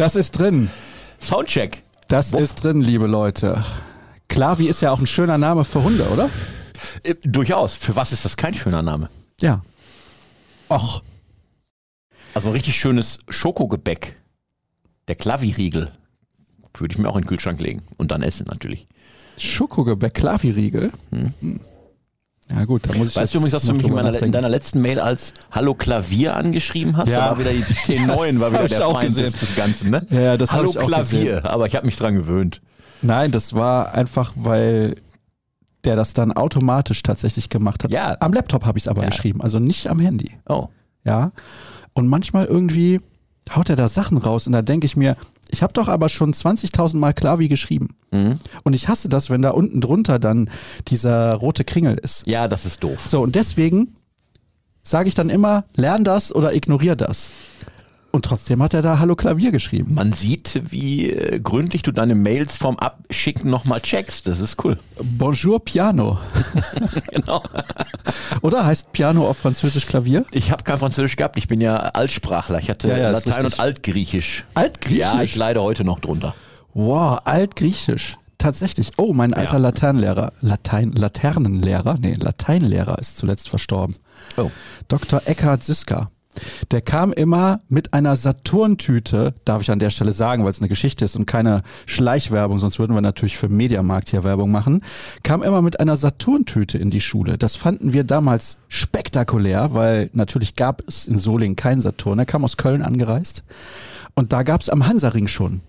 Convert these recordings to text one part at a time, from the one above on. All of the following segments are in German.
Das ist drin. Soundcheck. Das Wuff. ist drin, liebe Leute. Klavi ist ja auch ein schöner Name für Hunde, oder? Äh, durchaus. Für was ist das kein schöner Name? Ja. Och. Also ein richtig schönes Schokogebäck. Der Klaviriegel. Würde ich mir auch in den Kühlschrank legen. Und dann essen natürlich. Schokogebäck, Klavi-Riegel. Hm. Ja gut, da muss ich Weißt du übrigens, dass du mich in, meiner, in deiner letzten Mail als Hallo Klavier angeschrieben hast? Ja. Da war wieder die T9, war wieder der Feind gesehen. des, Ganzen, ne? Ja, das Hallo ich auch Klavier, aber ich habe mich dran gewöhnt. Nein, das war einfach, weil der das dann automatisch tatsächlich gemacht hat. Ja. Am Laptop habe ich es aber Ja. geschrieben, also nicht am Handy. Oh. Ja. Und manchmal irgendwie haut er da Sachen raus und da denke ich mir, ich habe doch aber schon 20.000 Mal Klavi geschrieben. Mhm. Und ich hasse das, wenn da unten drunter dann dieser rote Kringel ist. Ja, das ist doof. So, und deswegen sage ich dann immer, lern das oder ignorier das. Und trotzdem hat er da Hallo Klavier geschrieben. Man sieht, wie äh, gründlich du deine Mails vom Abschicken nochmal checkst. Das ist cool. Bonjour Piano. genau. Oder heißt Piano auf Französisch Klavier? Ich habe kein Französisch gehabt, ich bin ja Altsprachler. Ich hatte Ja, ja, Latein und Altgriechisch. Altgriechisch? Ja, ich leide heute noch drunter. Wow, Altgriechisch. Tatsächlich. Oh, mein alter Ja. Laternenlehrer. Latein, Laternenlehrer? Nee, Lateinlehrer ist zuletzt verstorben. Oh. Dr. Eckhard Siska. Der kam immer mit einer Saturntüte, darf ich an der Stelle sagen, weil es eine Geschichte ist und keine Schleichwerbung, sonst würden wir natürlich für Mediamarkt hier Werbung machen, kam immer mit einer Saturntüte in die Schule. Das fanden wir damals spektakulär, weil natürlich gab es in Solingen keinen Saturn. Er kam aus Köln angereist und da gab es am Hansaring schon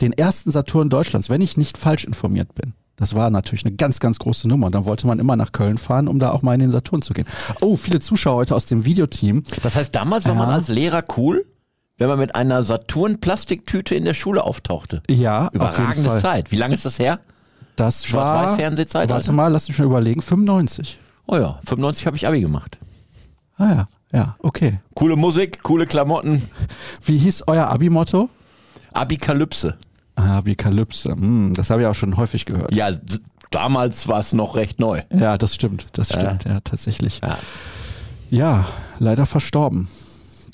den ersten Saturn Deutschlands, wenn ich nicht falsch informiert bin. Das war natürlich eine ganz, ganz große Nummer. Dann wollte man immer nach Köln fahren, um da auch mal in den Saturn zu gehen. Oh, viele Zuschauer heute aus dem Videoteam. Das heißt, damals war man Ja. als Lehrer cool, wenn man mit einer Saturn-Plastiktüte in der Schule auftauchte. Ja, Überragende. Zeit. Wie lange ist das her? Das war, Schwarz-Weiß-Fernsehzeit, warte also? mal, lass mich mal überlegen, 95. Oh ja, 95 habe ich Abi gemacht. Ah ja, ja, okay. Coole Musik, coole Klamotten, Wie hieß euer Abi-Motto? Abikalypse. Abikalypse. Hm, das habe ich auch schon häufig gehört. Ja, damals war es noch recht neu. Ja, das stimmt, das stimmt, ja, tatsächlich. Ja. Ja, leider verstorben.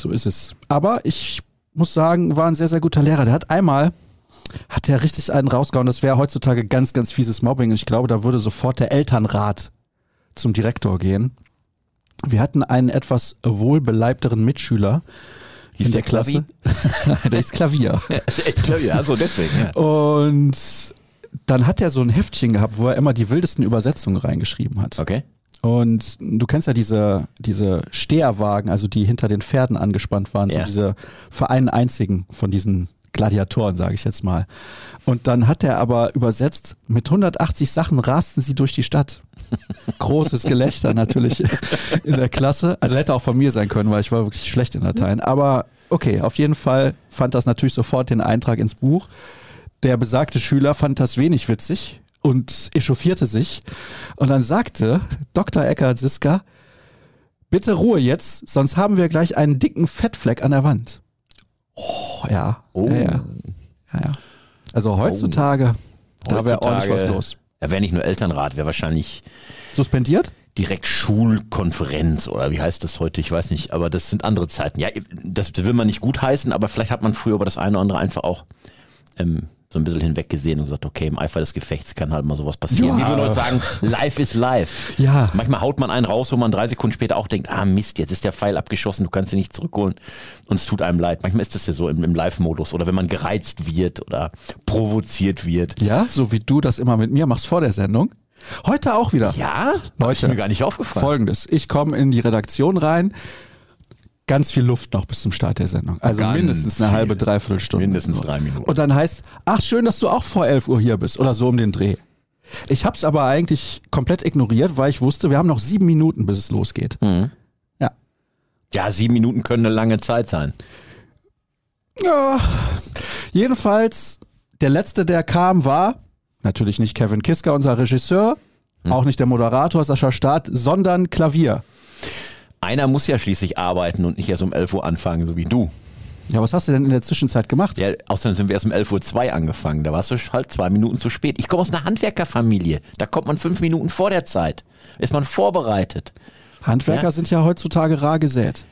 So ist es. Aber ich muss sagen, war ein sehr, sehr guter Lehrer. Der hat einmal, hat der richtig einen rausgehauen. Das wäre heutzutage ganz, ganz fieses Mobbing. Und ich glaube, da würde sofort der Elternrat zum Direktor gehen. Wir hatten einen etwas wohlbeleibteren Mitschüler Hieß in der der Klasse. der ist Klavier. Ich glaube, ja, so deswegen. Ja. Und dann hat er so ein Heftchen gehabt, wo er immer die wildesten Übersetzungen reingeschrieben hat. Okay. Und du kennst ja diese, diese Steherwagen, also die hinter den Pferden angespannt waren, Ja. so diese Vereinen einzigen von diesen Gladiatoren, sage ich jetzt mal. Und dann hat er aber übersetzt, mit 180 Sachen rasten sie durch die Stadt. Großes Gelächter natürlich in der Klasse. Also hätte auch von mir sein können, weil ich war wirklich schlecht in Latein. Aber okay, auf jeden Fall fand das natürlich sofort den Eintrag ins Buch. Der besagte Schüler fand das wenig witzig und echauffierte sich. Und dann sagte Dr. Eckhard Siska, bitte Ruhe jetzt, sonst haben wir gleich einen dicken Fettfleck an der Wand. Oh, ja. Oh. Ja, ja. ja, ja. Also heutzutage, da wäre ordentlich was los. Da wäre nicht nur Elternrat, wäre wahrscheinlich Suspendiert? direkt Schulkonferenz oder wie heißt das heute? Ich weiß nicht, aber das sind andere Zeiten. Ja, das will man nicht gut heißen, aber vielleicht hat man früher über das eine oder andere einfach auch ähm, so ein bisschen hinweggesehen und gesagt, okay, im Eifer des Gefechts kann halt mal sowas passieren. Ja. Wie wir Leute sagen, life is life. Ja. Manchmal haut man einen raus, wo man drei Sekunden später auch denkt, ah Mist, jetzt ist der Pfeil abgeschossen, du kannst ihn nicht zurückholen und es tut einem leid. Manchmal ist das ja so im, im Live-Modus oder wenn man gereizt wird oder provoziert wird. Ja, so wie du das immer mit mir machst vor der Sendung. Heute auch wieder. Ja, Leute, mir gar nicht aufgefallen. Folgendes. Ich komme in die Redaktion rein. Ganz viel Luft noch bis zum Start der Sendung. Also Ganz mindestens eine halbe, dreiviertel Stunde. Mindestens drei Minuten. Und dann heißt, ach schön, dass du auch vor 11 Uhr hier bist oder so um den Dreh. Ich hab's aber eigentlich komplett ignoriert, weil ich wusste, wir haben noch sieben Minuten, bis es losgeht. Mhm. Ja. Ja, sieben Minuten können eine lange Zeit sein. Ja. Jedenfalls, der letzte, der kam, war natürlich nicht Kevin Kiska, unser Regisseur, auch nicht der Moderator Sascha Staat, sondern Klavier. Einer muss ja schließlich arbeiten und nicht erst um 11 Uhr anfangen, so wie du. Ja, was hast du denn in der Zwischenzeit gemacht? Ja, außerdem sind wir erst um 11 Uhr zwei angefangen. Da warst du halt zwei Minuten zu spät. Ich komme aus einer Handwerkerfamilie. Da kommt man fünf Minuten vor der Zeit. Ist man vorbereitet. Handwerker Ja. sind ja heutzutage rar gesät.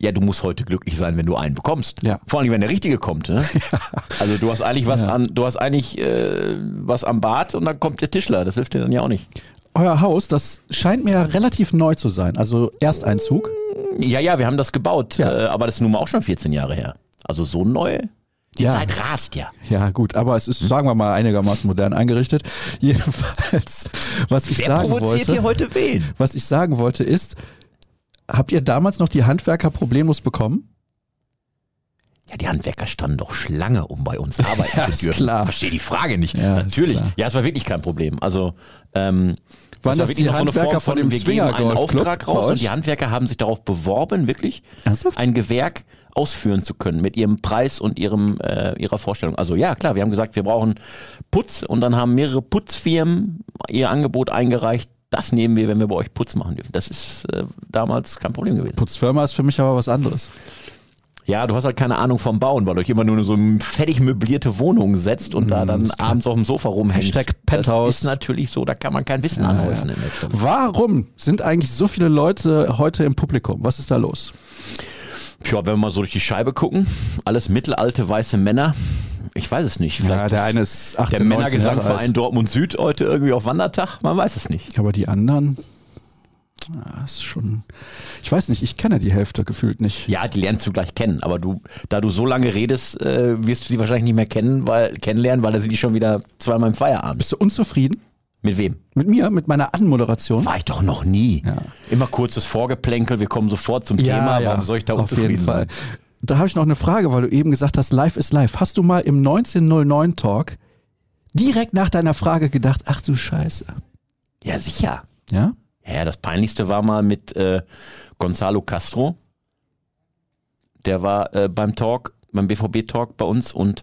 Ja, du musst heute glücklich sein, wenn du einen bekommst. Ja. Vor allem, wenn der richtige kommt. Ne? Also du hast eigentlich was an, du hast eigentlich äh, was am Bad und dann kommt der Tischler. Das hilft dir dann ja auch nicht. Euer Haus, das scheint mir ja relativ neu zu sein. Also Ersteinzug. Ja, ja, wir haben das gebaut, Ja. äh, aber das ist nun mal auch schon 14 Jahre her. Also so neu. Die Ja. Zeit rast ja. Ja, gut, aber es ist, sagen wir mal, einigermaßen modern eingerichtet. Jedenfalls, was ich Wer sagen provoziert wollte, hier heute wen? was ich sagen wollte ist, habt ihr damals noch die Handwerker problemlos bekommen? Ja, die Handwerker standen doch Schlange, um bei uns arbeiten Ja, zu dürfen. klar. Verstehe die Frage nicht. Ja, Natürlich. Ja, es war wirklich kein Problem. Also ähm, Waren war das die Handwerker von dem wir einen Auftrag raus und die Handwerker haben sich darauf beworben, wirklich Ernsthaft? ein Gewerk ausführen zu können mit ihrem Preis und ihrem äh, ihrer Vorstellung. Also ja, klar, wir haben gesagt, wir brauchen Putz und dann haben mehrere Putzfirmen ihr Angebot eingereicht. Das nehmen wir, wenn wir bei euch Putz machen dürfen. Das ist äh, damals kein Problem gewesen. Putzfirma ist für mich aber was anderes. Ja, du hast halt keine Ahnung vom Bauen, weil du euch immer nur in so eine fertig möblierte Wohnung setzt und da dann abends auf dem Sofa rumhängst. Hashtag Penthouse. Das ist natürlich so, da kann man kein Wissen anhäufen in der Stelle. Warum sind eigentlich so viele Leute heute im Publikum? Was ist da los? Tja, wenn wir mal so durch die Scheibe gucken, alles mittelalte weiße Männer. Ich weiß es nicht. Vielleicht der ist eine ist 18, der 19 Männergesangverein Dortmund Süd heute irgendwie auf Wandertag, man weiß es nicht. Aber die anderen, ah, ist schon, ich weiß nicht, ich kenne die Hälfte gefühlt nicht. Ja, die lernst du gleich kennen, aber du, da du so lange redest, äh, wirst du sie wahrscheinlich nicht mehr kennen, weil, kennenlernen, weil da sind die schon wieder zweimal im Feierabend. Bist du unzufrieden Mit wem? mit mir, mit meiner Anmoderation? War ich doch noch nie. Ja. Immer kurzes Vorgeplänkel, wir kommen sofort zum Thema. Warum soll ich da auf unzufrieden jeden Fall. sein? Da habe ich noch eine Frage, weil du eben gesagt hast, live ist live. Hast du mal im 1909 Talk direkt nach deiner Frage gedacht, ach du Scheiße. Ja, sicher. Ja? Ja, das Peinlichste war mal mit äh, Gonzalo Castro. Der war äh, beim Talk, beim BVB-Talk bei uns und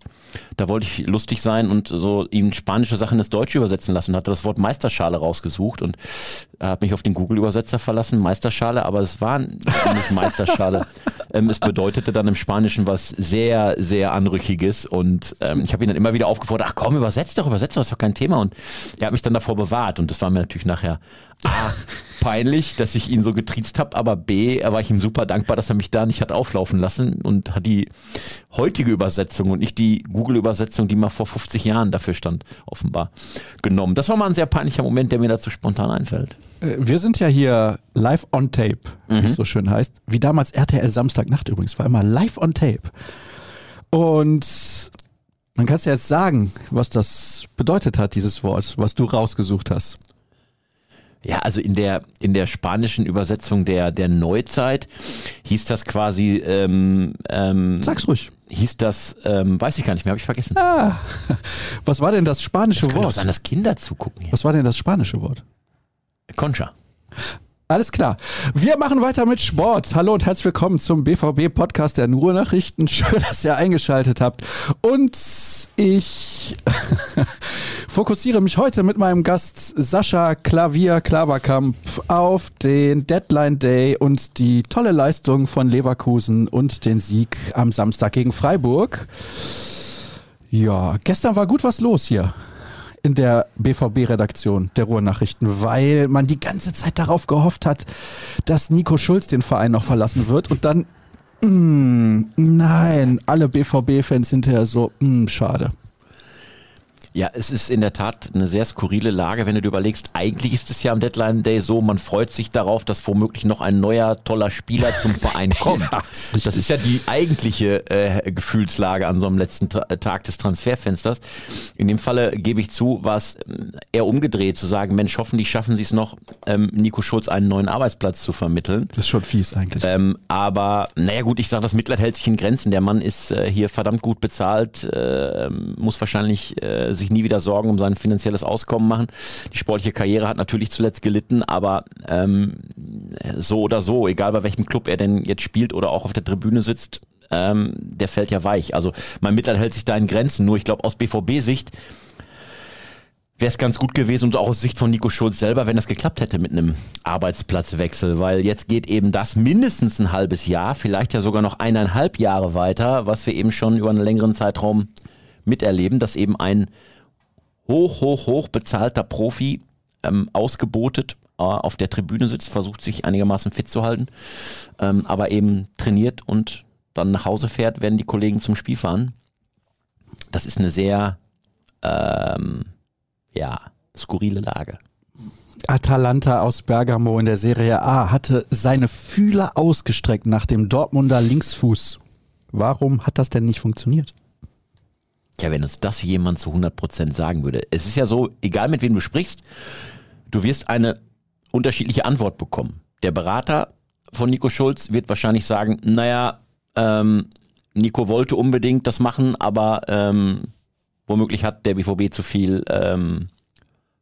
da wollte ich lustig sein und so ihm spanische Sachen ins Deutsche übersetzen lassen und hatte das Wort Meisterschale rausgesucht und habe mich auf den Google-Übersetzer verlassen, Meisterschale, aber es war nicht Meisterschale. ähm, es bedeutete dann im Spanischen was sehr, sehr Anrüchiges und ähm, ich habe ihn dann immer wieder aufgefordert, ach komm, übersetzt doch, übersetzt doch, ist doch kein Thema und er hat mich dann davor bewahrt und das war mir natürlich nachher A, peinlich, dass ich ihn so getriezt habe, aber B, war ich ihm super dankbar, dass er mich da nicht hat auflaufen lassen und hat die heutige Übersetzung und nicht die Google-Übersetzung, die mal vor 50 Jahren dafür stand, offenbar genommen. Das war mal ein sehr peinlicher Moment, der mir dazu spontan einfällt. Äh, Wir sind ja hier live on tape, wie Mhm. es so schön heißt. Wie damals RTL Samstagnacht übrigens, war immer live on tape. Und dann kannst du jetzt sagen, was das bedeutet hat, dieses Wort, was du rausgesucht hast. Ja, also in der in der spanischen Übersetzung der der Neuzeit hieß das quasi ähm, ähm, Sag's ruhig. hieß das ähm, weiß ich gar nicht mehr, habe ich vergessen. Ah, was war denn das spanische auch Wort? sein, dass Kinder zugucken hier. Was war denn das spanische Wort? Concha. Alles klar. Wir machen weiter mit Sport. Hallo und herzlich willkommen zum BVB Podcast der Ruhrnachrichten. Schön, dass ihr eingeschaltet habt. Und ich fokussiere mich heute mit meinem Gast Sascha Klavier Klaverkamp auf den Deadline Day und die tolle Leistung von Leverkusen und den Sieg am Samstag gegen Freiburg. Ja, gestern war gut was los hier in der BVB-Redaktion der Ruhrnachrichten, weil man die ganze Zeit darauf gehofft hat, dass Nico Schulz den Verein noch verlassen wird und dann, mm, nein, alle BVB-Fans hinterher so, mm, schade. Ja, es ist in der Tat eine sehr skurrile Lage, wenn du dir überlegst, eigentlich ist es ja am Deadline Day so, man freut sich darauf, dass womöglich noch ein neuer, toller Spieler zum Verein kommt. Ja, das ist ja die eigentliche äh, Gefühlslage an so einem letzten Ta Tag des Transferfensters. In dem Falle gebe ich zu, war es ähm, eher umgedreht, zu sagen, Mensch, hoffentlich schaffen sie es noch, ähm, Nico Schulz einen neuen Arbeitsplatz zu vermitteln. Das ist schon fies eigentlich. Ähm, aber naja gut, ich sage, das Mitleid hält sich in Grenzen. Der Mann ist äh, hier verdammt gut bezahlt, äh, muss wahrscheinlich äh, sich nie wieder Sorgen um sein finanzielles Auskommen machen. Die sportliche Karriere hat natürlich zuletzt gelitten, aber ähm, so oder so, egal bei welchem Club er denn jetzt spielt oder auch auf der Tribüne sitzt, ähm, der fällt ja weich. Also mein Mitleid hält sich da in Grenzen. Nur ich glaube, aus BVB-Sicht wäre es ganz gut gewesen und auch aus Sicht von Nico Schulz selber, wenn das geklappt hätte mit einem Arbeitsplatzwechsel, weil jetzt geht eben das mindestens ein halbes Jahr, vielleicht ja sogar noch eineinhalb Jahre weiter, was wir eben schon über einen längeren Zeitraum miterleben, dass eben ein hoch, hoch, hoch bezahlter Profi ähm, ausgebotet auf der Tribüne sitzt, versucht sich einigermaßen fit zu halten, ähm, aber eben trainiert und dann nach Hause fährt, wenn die Kollegen zum Spiel fahren. Das ist eine sehr, ähm, ja, skurrile Lage. Atalanta aus Bergamo in der Serie A hatte seine Fühler ausgestreckt nach dem Dortmunder Linksfuß. Warum hat das denn nicht funktioniert? Tja, wenn uns das jemand zu 100% sagen würde. Es ist ja so, egal mit wem du sprichst, du wirst eine unterschiedliche Antwort bekommen. Der Berater von Nico Schulz wird wahrscheinlich sagen, naja, ähm, Nico wollte unbedingt das machen, aber ähm, womöglich hat der BVB zu viel ähm,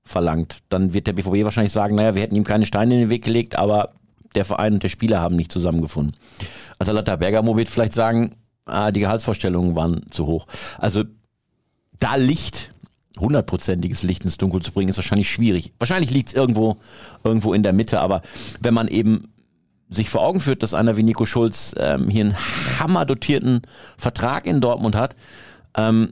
verlangt. Dann wird der BVB wahrscheinlich sagen, naja, wir hätten ihm keine Steine in den Weg gelegt, aber der Verein und der Spieler haben nicht zusammengefunden. Atalanta Bergamo wird vielleicht sagen, ah, die Gehaltsvorstellungen waren zu hoch. Also da Licht, hundertprozentiges Licht ins Dunkel zu bringen, ist wahrscheinlich schwierig. Wahrscheinlich liegt es irgendwo, irgendwo in der Mitte, aber wenn man eben sich vor Augen führt, dass einer wie Nico Schulz ähm, hier einen hammerdotierten Vertrag in Dortmund hat, ähm,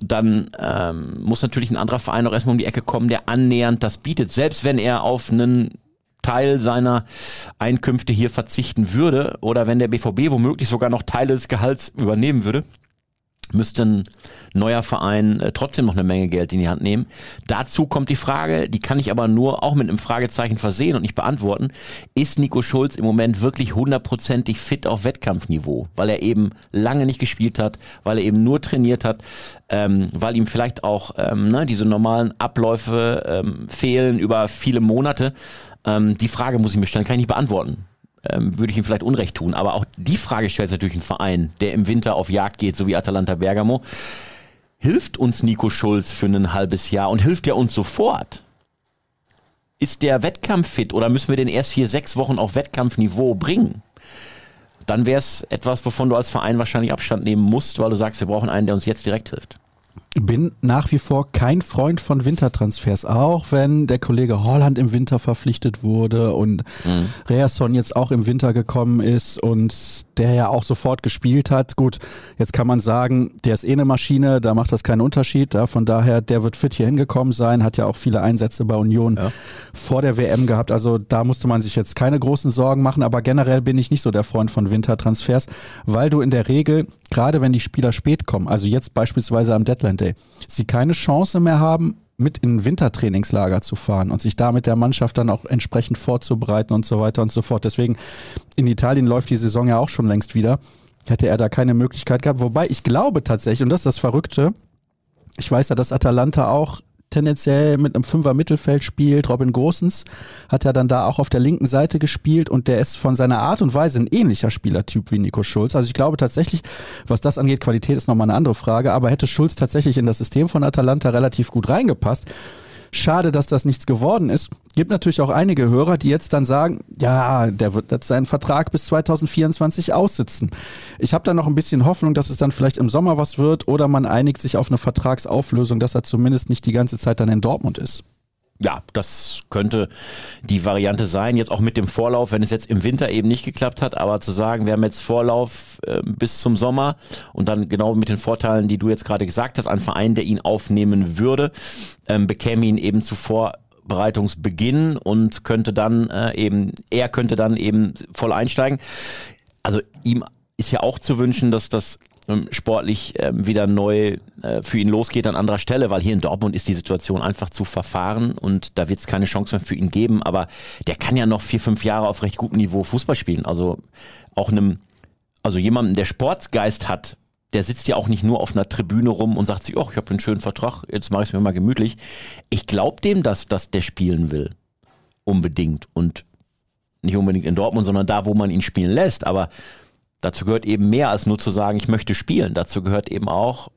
dann ähm, muss natürlich ein anderer Verein auch erstmal um die Ecke kommen, der annähernd das bietet. Selbst wenn er auf einen Teil seiner Einkünfte hier verzichten würde oder wenn der BVB womöglich sogar noch Teile des Gehalts übernehmen würde, müsste ein neuer Verein äh, trotzdem noch eine Menge Geld in die Hand nehmen. Dazu kommt die Frage, die kann ich aber nur auch mit einem Fragezeichen versehen und nicht beantworten. Ist Nico Schulz im Moment wirklich hundertprozentig fit auf Wettkampfniveau? Weil er eben lange nicht gespielt hat, weil er eben nur trainiert hat, ähm, weil ihm vielleicht auch ähm, ne, diese normalen Abläufe ähm, fehlen über viele Monate. Ähm, die Frage muss ich mir stellen, kann ich nicht beantworten ähm, würde ich ihm vielleicht Unrecht tun. Aber auch die Frage stellt natürlich ein Verein, der im Winter auf Jagd geht, so wie Atalanta Bergamo. Hilft uns Nico Schulz für ein halbes Jahr und hilft er uns sofort? Ist der Wettkampf fit oder müssen wir den erst hier sechs Wochen auf Wettkampfniveau bringen? Dann wäre es etwas, wovon du als Verein wahrscheinlich Abstand nehmen musst, weil du sagst, wir brauchen einen, der uns jetzt direkt hilft bin nach wie vor kein Freund von Wintertransfers, auch wenn der Kollege Holland im Winter verpflichtet wurde und mhm. Reasson jetzt auch im Winter gekommen ist und der ja auch sofort gespielt hat. Gut, jetzt kann man sagen, der ist eh eine Maschine, da macht das keinen Unterschied. Ja, von daher, der wird fit hier hingekommen sein, hat ja auch viele Einsätze bei Union ja. vor der WM gehabt. Also da musste man sich jetzt keine großen Sorgen machen, aber generell bin ich nicht so der Freund von Wintertransfers, weil du in der Regel, gerade wenn die Spieler spät kommen, also jetzt beispielsweise am Deadline Day, sie keine Chance mehr haben, mit in Wintertrainingslager zu fahren und sich da mit der Mannschaft dann auch entsprechend vorzubereiten und so weiter und so fort. Deswegen in Italien läuft die Saison ja auch schon längst wieder. Hätte er da keine Möglichkeit gehabt. Wobei ich glaube tatsächlich, und das ist das Verrückte, ich weiß ja, dass Atalanta auch tendenziell mit einem Fünfer Mittelfeld spielt. Robin Gosens hat ja dann da auch auf der linken Seite gespielt und der ist von seiner Art und Weise ein ähnlicher Spielertyp wie Nico Schulz. Also ich glaube tatsächlich, was das angeht, Qualität ist nochmal eine andere Frage, aber hätte Schulz tatsächlich in das System von Atalanta relativ gut reingepasst, Schade, dass das nichts geworden ist. Gibt natürlich auch einige Hörer, die jetzt dann sagen, ja, der wird jetzt seinen Vertrag bis 2024 aussitzen. Ich habe da noch ein bisschen Hoffnung, dass es dann vielleicht im Sommer was wird oder man einigt sich auf eine Vertragsauflösung, dass er zumindest nicht die ganze Zeit dann in Dortmund ist ja, das könnte die Variante sein. Jetzt auch mit dem Vorlauf, wenn es jetzt im Winter eben nicht geklappt hat, aber zu sagen, wir haben jetzt Vorlauf äh, bis zum Sommer und dann genau mit den Vorteilen, die du jetzt gerade gesagt hast, ein Verein, der ihn aufnehmen würde, ähm, bekäme ihn eben zuvor Bereitungsbeginn und könnte dann äh, eben, er könnte dann eben voll einsteigen. Also ihm ist ja auch zu wünschen, dass das sportlich ähm, wieder neu äh, für ihn losgeht an anderer Stelle, weil hier in Dortmund ist die Situation einfach zu verfahren und da wird es keine Chance mehr für ihn geben. Aber der kann ja noch vier, fünf Jahre auf recht gutem Niveau Fußball spielen. Also auch einem, also jemanden, der Sportsgeist hat, der sitzt ja auch nicht nur auf einer Tribüne rum und sagt sich, oh, ich habe einen schönen Vertrag, jetzt mache ich es mir mal gemütlich. Ich glaube dem, dass, dass der spielen will. Unbedingt. Und nicht unbedingt in Dortmund, sondern da, wo man ihn spielen lässt. Aber Dazu gehört eben mehr als nur zu sagen, ich möchte spielen. Dazu gehört eben auch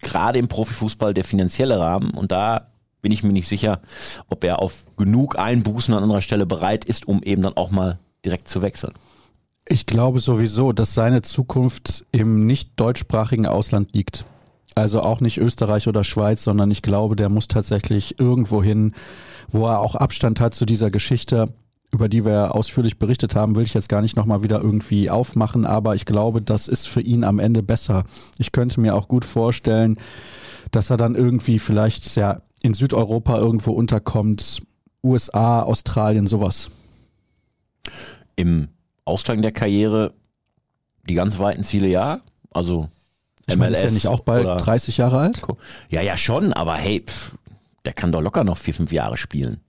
gerade im Profifußball der finanzielle Rahmen. Und da bin ich mir nicht sicher, ob er auf genug Einbußen an anderer Stelle bereit ist, um eben dann auch mal direkt zu wechseln. Ich glaube sowieso, dass seine Zukunft im nicht deutschsprachigen Ausland liegt. Also auch nicht Österreich oder Schweiz, sondern ich glaube, der muss tatsächlich irgendwo hin, wo er auch Abstand hat zu dieser Geschichte über die wir ausführlich berichtet haben, will ich jetzt gar nicht nochmal wieder irgendwie aufmachen, aber ich glaube, das ist für ihn am Ende besser. Ich könnte mir auch gut vorstellen, dass er dann irgendwie vielleicht ja in Südeuropa irgendwo unterkommt, USA, Australien, sowas. Im Ausgang der Karriere die ganz weiten Ziele ja. Also ich meine, ist ja nicht auch bald 30 Jahre alt? Ja, ja, schon, aber hey, pff, der kann doch locker noch vier, fünf Jahre spielen.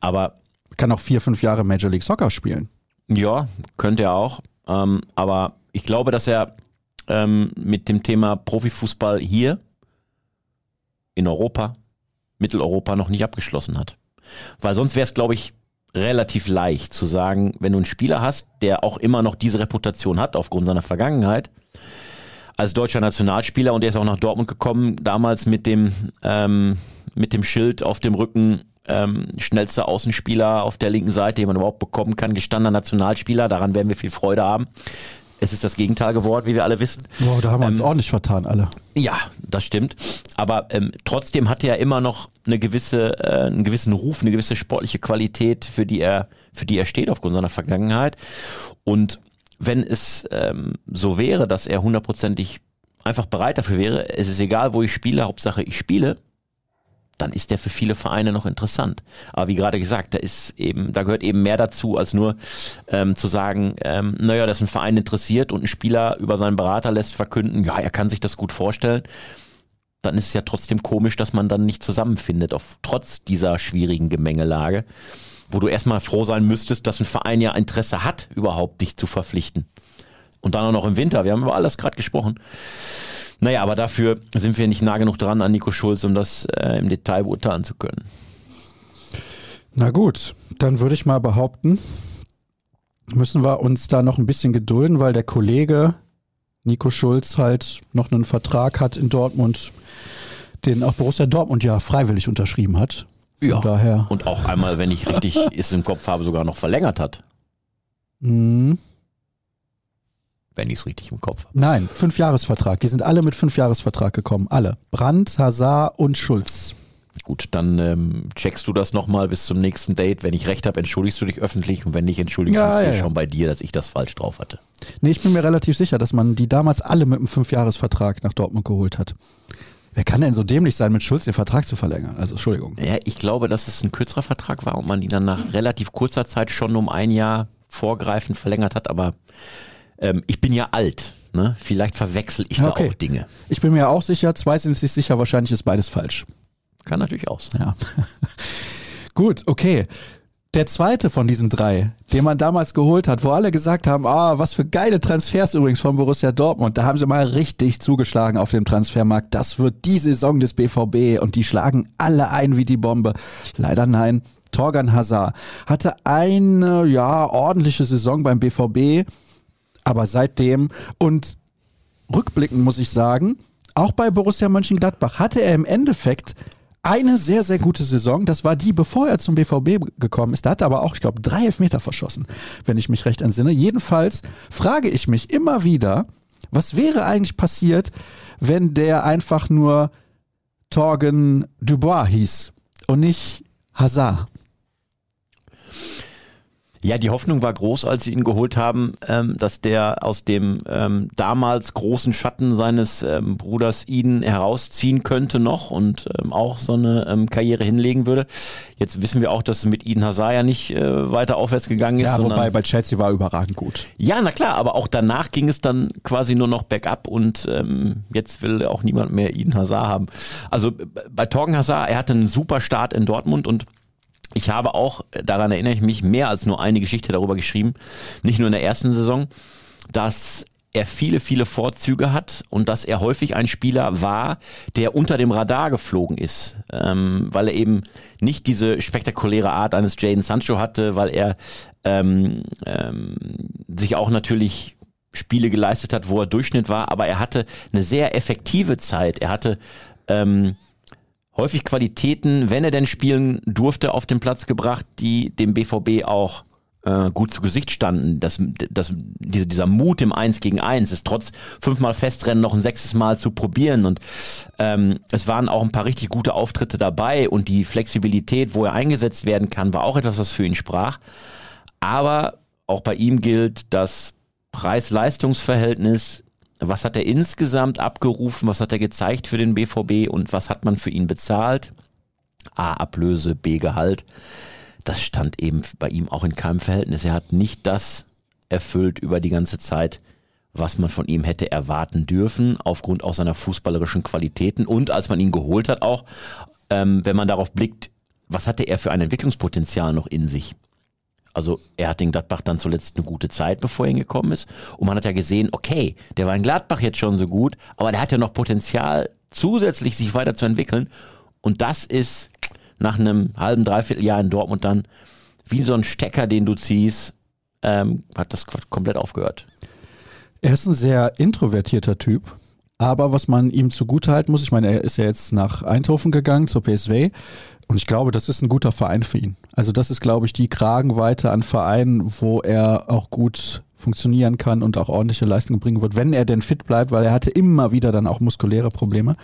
Aber. Kann auch vier, fünf Jahre Major League Soccer spielen. Ja, könnte er auch. Ähm, aber ich glaube, dass er ähm, mit dem Thema Profifußball hier in Europa, Mitteleuropa noch nicht abgeschlossen hat. Weil sonst wäre es, glaube ich, relativ leicht zu sagen, wenn du einen Spieler hast, der auch immer noch diese Reputation hat aufgrund seiner Vergangenheit, als deutscher Nationalspieler und der ist auch nach Dortmund gekommen, damals mit dem, ähm, mit dem Schild auf dem Rücken, ähm, schnellster Außenspieler auf der linken Seite, den man überhaupt bekommen kann, gestandener Nationalspieler, daran werden wir viel Freude haben. Es ist das Gegenteil geworden, wie wir alle wissen. Wow, da haben wir uns ähm, ordentlich vertan, alle. Ja, das stimmt. Aber ähm, trotzdem hat er immer noch eine gewisse, äh, einen gewissen Ruf, eine gewisse sportliche Qualität, für die er, für die er steht aufgrund seiner Vergangenheit. Und wenn es ähm, so wäre, dass er hundertprozentig einfach bereit dafür wäre, es ist egal, wo ich spiele, Hauptsache ich spiele, dann ist der für viele Vereine noch interessant. Aber wie gerade gesagt, da ist eben, da gehört eben mehr dazu, als nur ähm, zu sagen, ähm, naja, dass ein Verein interessiert und ein Spieler über seinen Berater lässt verkünden, ja, er kann sich das gut vorstellen. Dann ist es ja trotzdem komisch, dass man dann nicht zusammenfindet, auf, trotz dieser schwierigen Gemengelage, wo du erstmal froh sein müsstest, dass ein Verein ja Interesse hat, überhaupt dich zu verpflichten. Und dann auch noch im Winter. Wir haben über alles gerade gesprochen. Naja, aber dafür sind wir nicht nah genug dran an Nico Schulz, um das äh, im Detail beurteilen zu können. Na gut, dann würde ich mal behaupten, müssen wir uns da noch ein bisschen gedulden, weil der Kollege Nico Schulz halt noch einen Vertrag hat in Dortmund, den auch Borussia Dortmund ja freiwillig unterschrieben hat. Ja. Daher. Und auch einmal, wenn ich richtig es im Kopf habe, sogar noch verlängert hat. Mhm wenn ich es richtig im Kopf habe. Nein, Fünfjahresvertrag. Die sind alle mit Fünfjahresvertrag gekommen. Alle. Brandt, Hazard und Schulz. Gut, dann ähm, checkst du das nochmal bis zum nächsten Date. Wenn ich recht habe, entschuldigst du dich öffentlich und wenn nicht, entschuldigst ja, du dich ja, schon bei dir, dass ich das falsch drauf hatte. Nee, ich bin mir relativ sicher, dass man die damals alle mit einem Fünfjahresvertrag nach Dortmund geholt hat. Wer kann denn so dämlich sein, mit Schulz den Vertrag zu verlängern? Also Entschuldigung. Ja, ich glaube, dass es ein kürzerer Vertrag war und man ihn dann nach relativ kurzer Zeit schon um ein Jahr vorgreifend verlängert hat, aber ähm, ich bin ja alt. Ne? Vielleicht verwechsel ich okay. da auch Dinge. Ich bin mir auch sicher, zwei sind sich sicher, wahrscheinlich ist beides falsch. Kann natürlich auch sein. Ja. Gut, okay. Der zweite von diesen drei, den man damals geholt hat, wo alle gesagt haben, ah, was für geile Transfers übrigens von Borussia Dortmund. Da haben sie mal richtig zugeschlagen auf dem Transfermarkt. Das wird die Saison des BVB und die schlagen alle ein wie die Bombe. Leider nein. Torgan Hazard hatte eine, ja, ordentliche Saison beim BVB aber seitdem und rückblickend muss ich sagen, auch bei Borussia Mönchengladbach hatte er im Endeffekt eine sehr, sehr gute Saison. Das war die, bevor er zum BVB gekommen ist. Da hat er aber auch, ich glaube, drei Elfmeter verschossen, wenn ich mich recht entsinne. Jedenfalls frage ich mich immer wieder, was wäre eigentlich passiert, wenn der einfach nur Torgen Dubois hieß und nicht Hazard? Ja, die Hoffnung war groß, als sie ihn geholt haben, ähm, dass der aus dem ähm, damals großen Schatten seines ähm, Bruders ihn herausziehen könnte noch und ähm, auch so eine ähm, Karriere hinlegen würde. Jetzt wissen wir auch, dass mit Eden Hazard ja nicht äh, weiter aufwärts gegangen ist. Ja, wobei bei Chelsea war überragend gut. Ja, na klar, aber auch danach ging es dann quasi nur noch bergab und ähm, jetzt will auch niemand mehr Eden Hazard haben. Also bei Torgen Hazard, er hatte einen super Start in Dortmund und ich habe auch, daran erinnere ich mich, mehr als nur eine Geschichte darüber geschrieben, nicht nur in der ersten Saison, dass er viele, viele Vorzüge hat und dass er häufig ein Spieler war, der unter dem Radar geflogen ist, ähm, weil er eben nicht diese spektakuläre Art eines Jaden Sancho hatte, weil er ähm, ähm, sich auch natürlich Spiele geleistet hat, wo er Durchschnitt war, aber er hatte eine sehr effektive Zeit. Er hatte ähm, häufig Qualitäten, wenn er denn spielen durfte, auf den Platz gebracht, die dem BVB auch äh, gut zu Gesicht standen. Das, das, diese, dieser Mut im Eins gegen Eins ist trotz fünfmal Festrennen noch ein sechstes Mal zu probieren. Und ähm, es waren auch ein paar richtig gute Auftritte dabei und die Flexibilität, wo er eingesetzt werden kann, war auch etwas, was für ihn sprach. Aber auch bei ihm gilt, das Preis-Leistungs-Verhältnis was hat er insgesamt abgerufen? Was hat er gezeigt für den BVB und was hat man für ihn bezahlt? A, Ablöse, B, Gehalt. Das stand eben bei ihm auch in keinem Verhältnis. Er hat nicht das erfüllt über die ganze Zeit, was man von ihm hätte erwarten dürfen, aufgrund auch seiner fußballerischen Qualitäten und als man ihn geholt hat, auch ähm, wenn man darauf blickt, was hatte er für ein Entwicklungspotenzial noch in sich? Also er hat in Gladbach dann zuletzt eine gute Zeit, bevor er hingekommen ist. Und man hat ja gesehen, okay, der war in Gladbach jetzt schon so gut, aber der hat ja noch Potenzial, zusätzlich sich weiterzuentwickeln. Und das ist nach einem halben, dreiviertel Jahr in Dortmund dann wie so ein Stecker, den du ziehst, ähm, hat das komplett aufgehört. Er ist ein sehr introvertierter Typ. Aber was man ihm zugutehalten muss, ich meine, er ist ja jetzt nach Eindhoven gegangen zur PSW und ich glaube, das ist ein guter Verein für ihn. Also das ist, glaube ich, die Kragenweite an Vereinen, wo er auch gut funktionieren kann und auch ordentliche Leistungen bringen wird, wenn er denn fit bleibt, weil er hatte immer wieder dann auch muskuläre Probleme.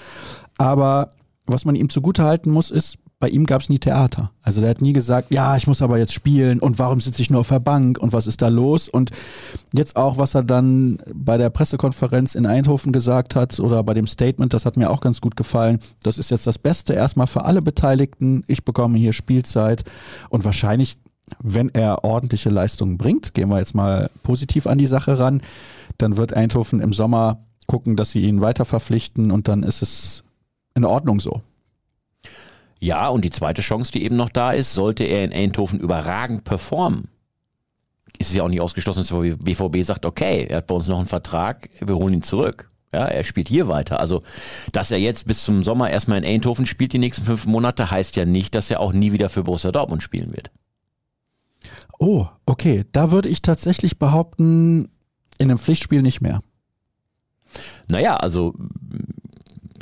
Aber was man ihm zugutehalten muss, ist, bei ihm gab es nie Theater. Also der hat nie gesagt, ja, ich muss aber jetzt spielen und warum sitze ich nur auf der Bank und was ist da los? Und jetzt auch, was er dann bei der Pressekonferenz in Eindhoven gesagt hat oder bei dem Statement, das hat mir auch ganz gut gefallen. Das ist jetzt das Beste erstmal für alle Beteiligten. Ich bekomme hier Spielzeit und wahrscheinlich, wenn er ordentliche Leistungen bringt, gehen wir jetzt mal positiv an die Sache ran, dann wird Eindhoven im Sommer gucken, dass sie ihn weiter verpflichten und dann ist es in Ordnung so. Ja, und die zweite Chance, die eben noch da ist, sollte er in Eindhoven überragend performen, ist es ja auch nicht ausgeschlossen, dass der BVB sagt, okay, er hat bei uns noch einen Vertrag, wir holen ihn zurück. Ja, er spielt hier weiter. Also, dass er jetzt bis zum Sommer erstmal in Eindhoven spielt, die nächsten fünf Monate, heißt ja nicht, dass er auch nie wieder für Borussia Dortmund spielen wird. Oh, okay. Da würde ich tatsächlich behaupten, in einem Pflichtspiel nicht mehr. Naja, also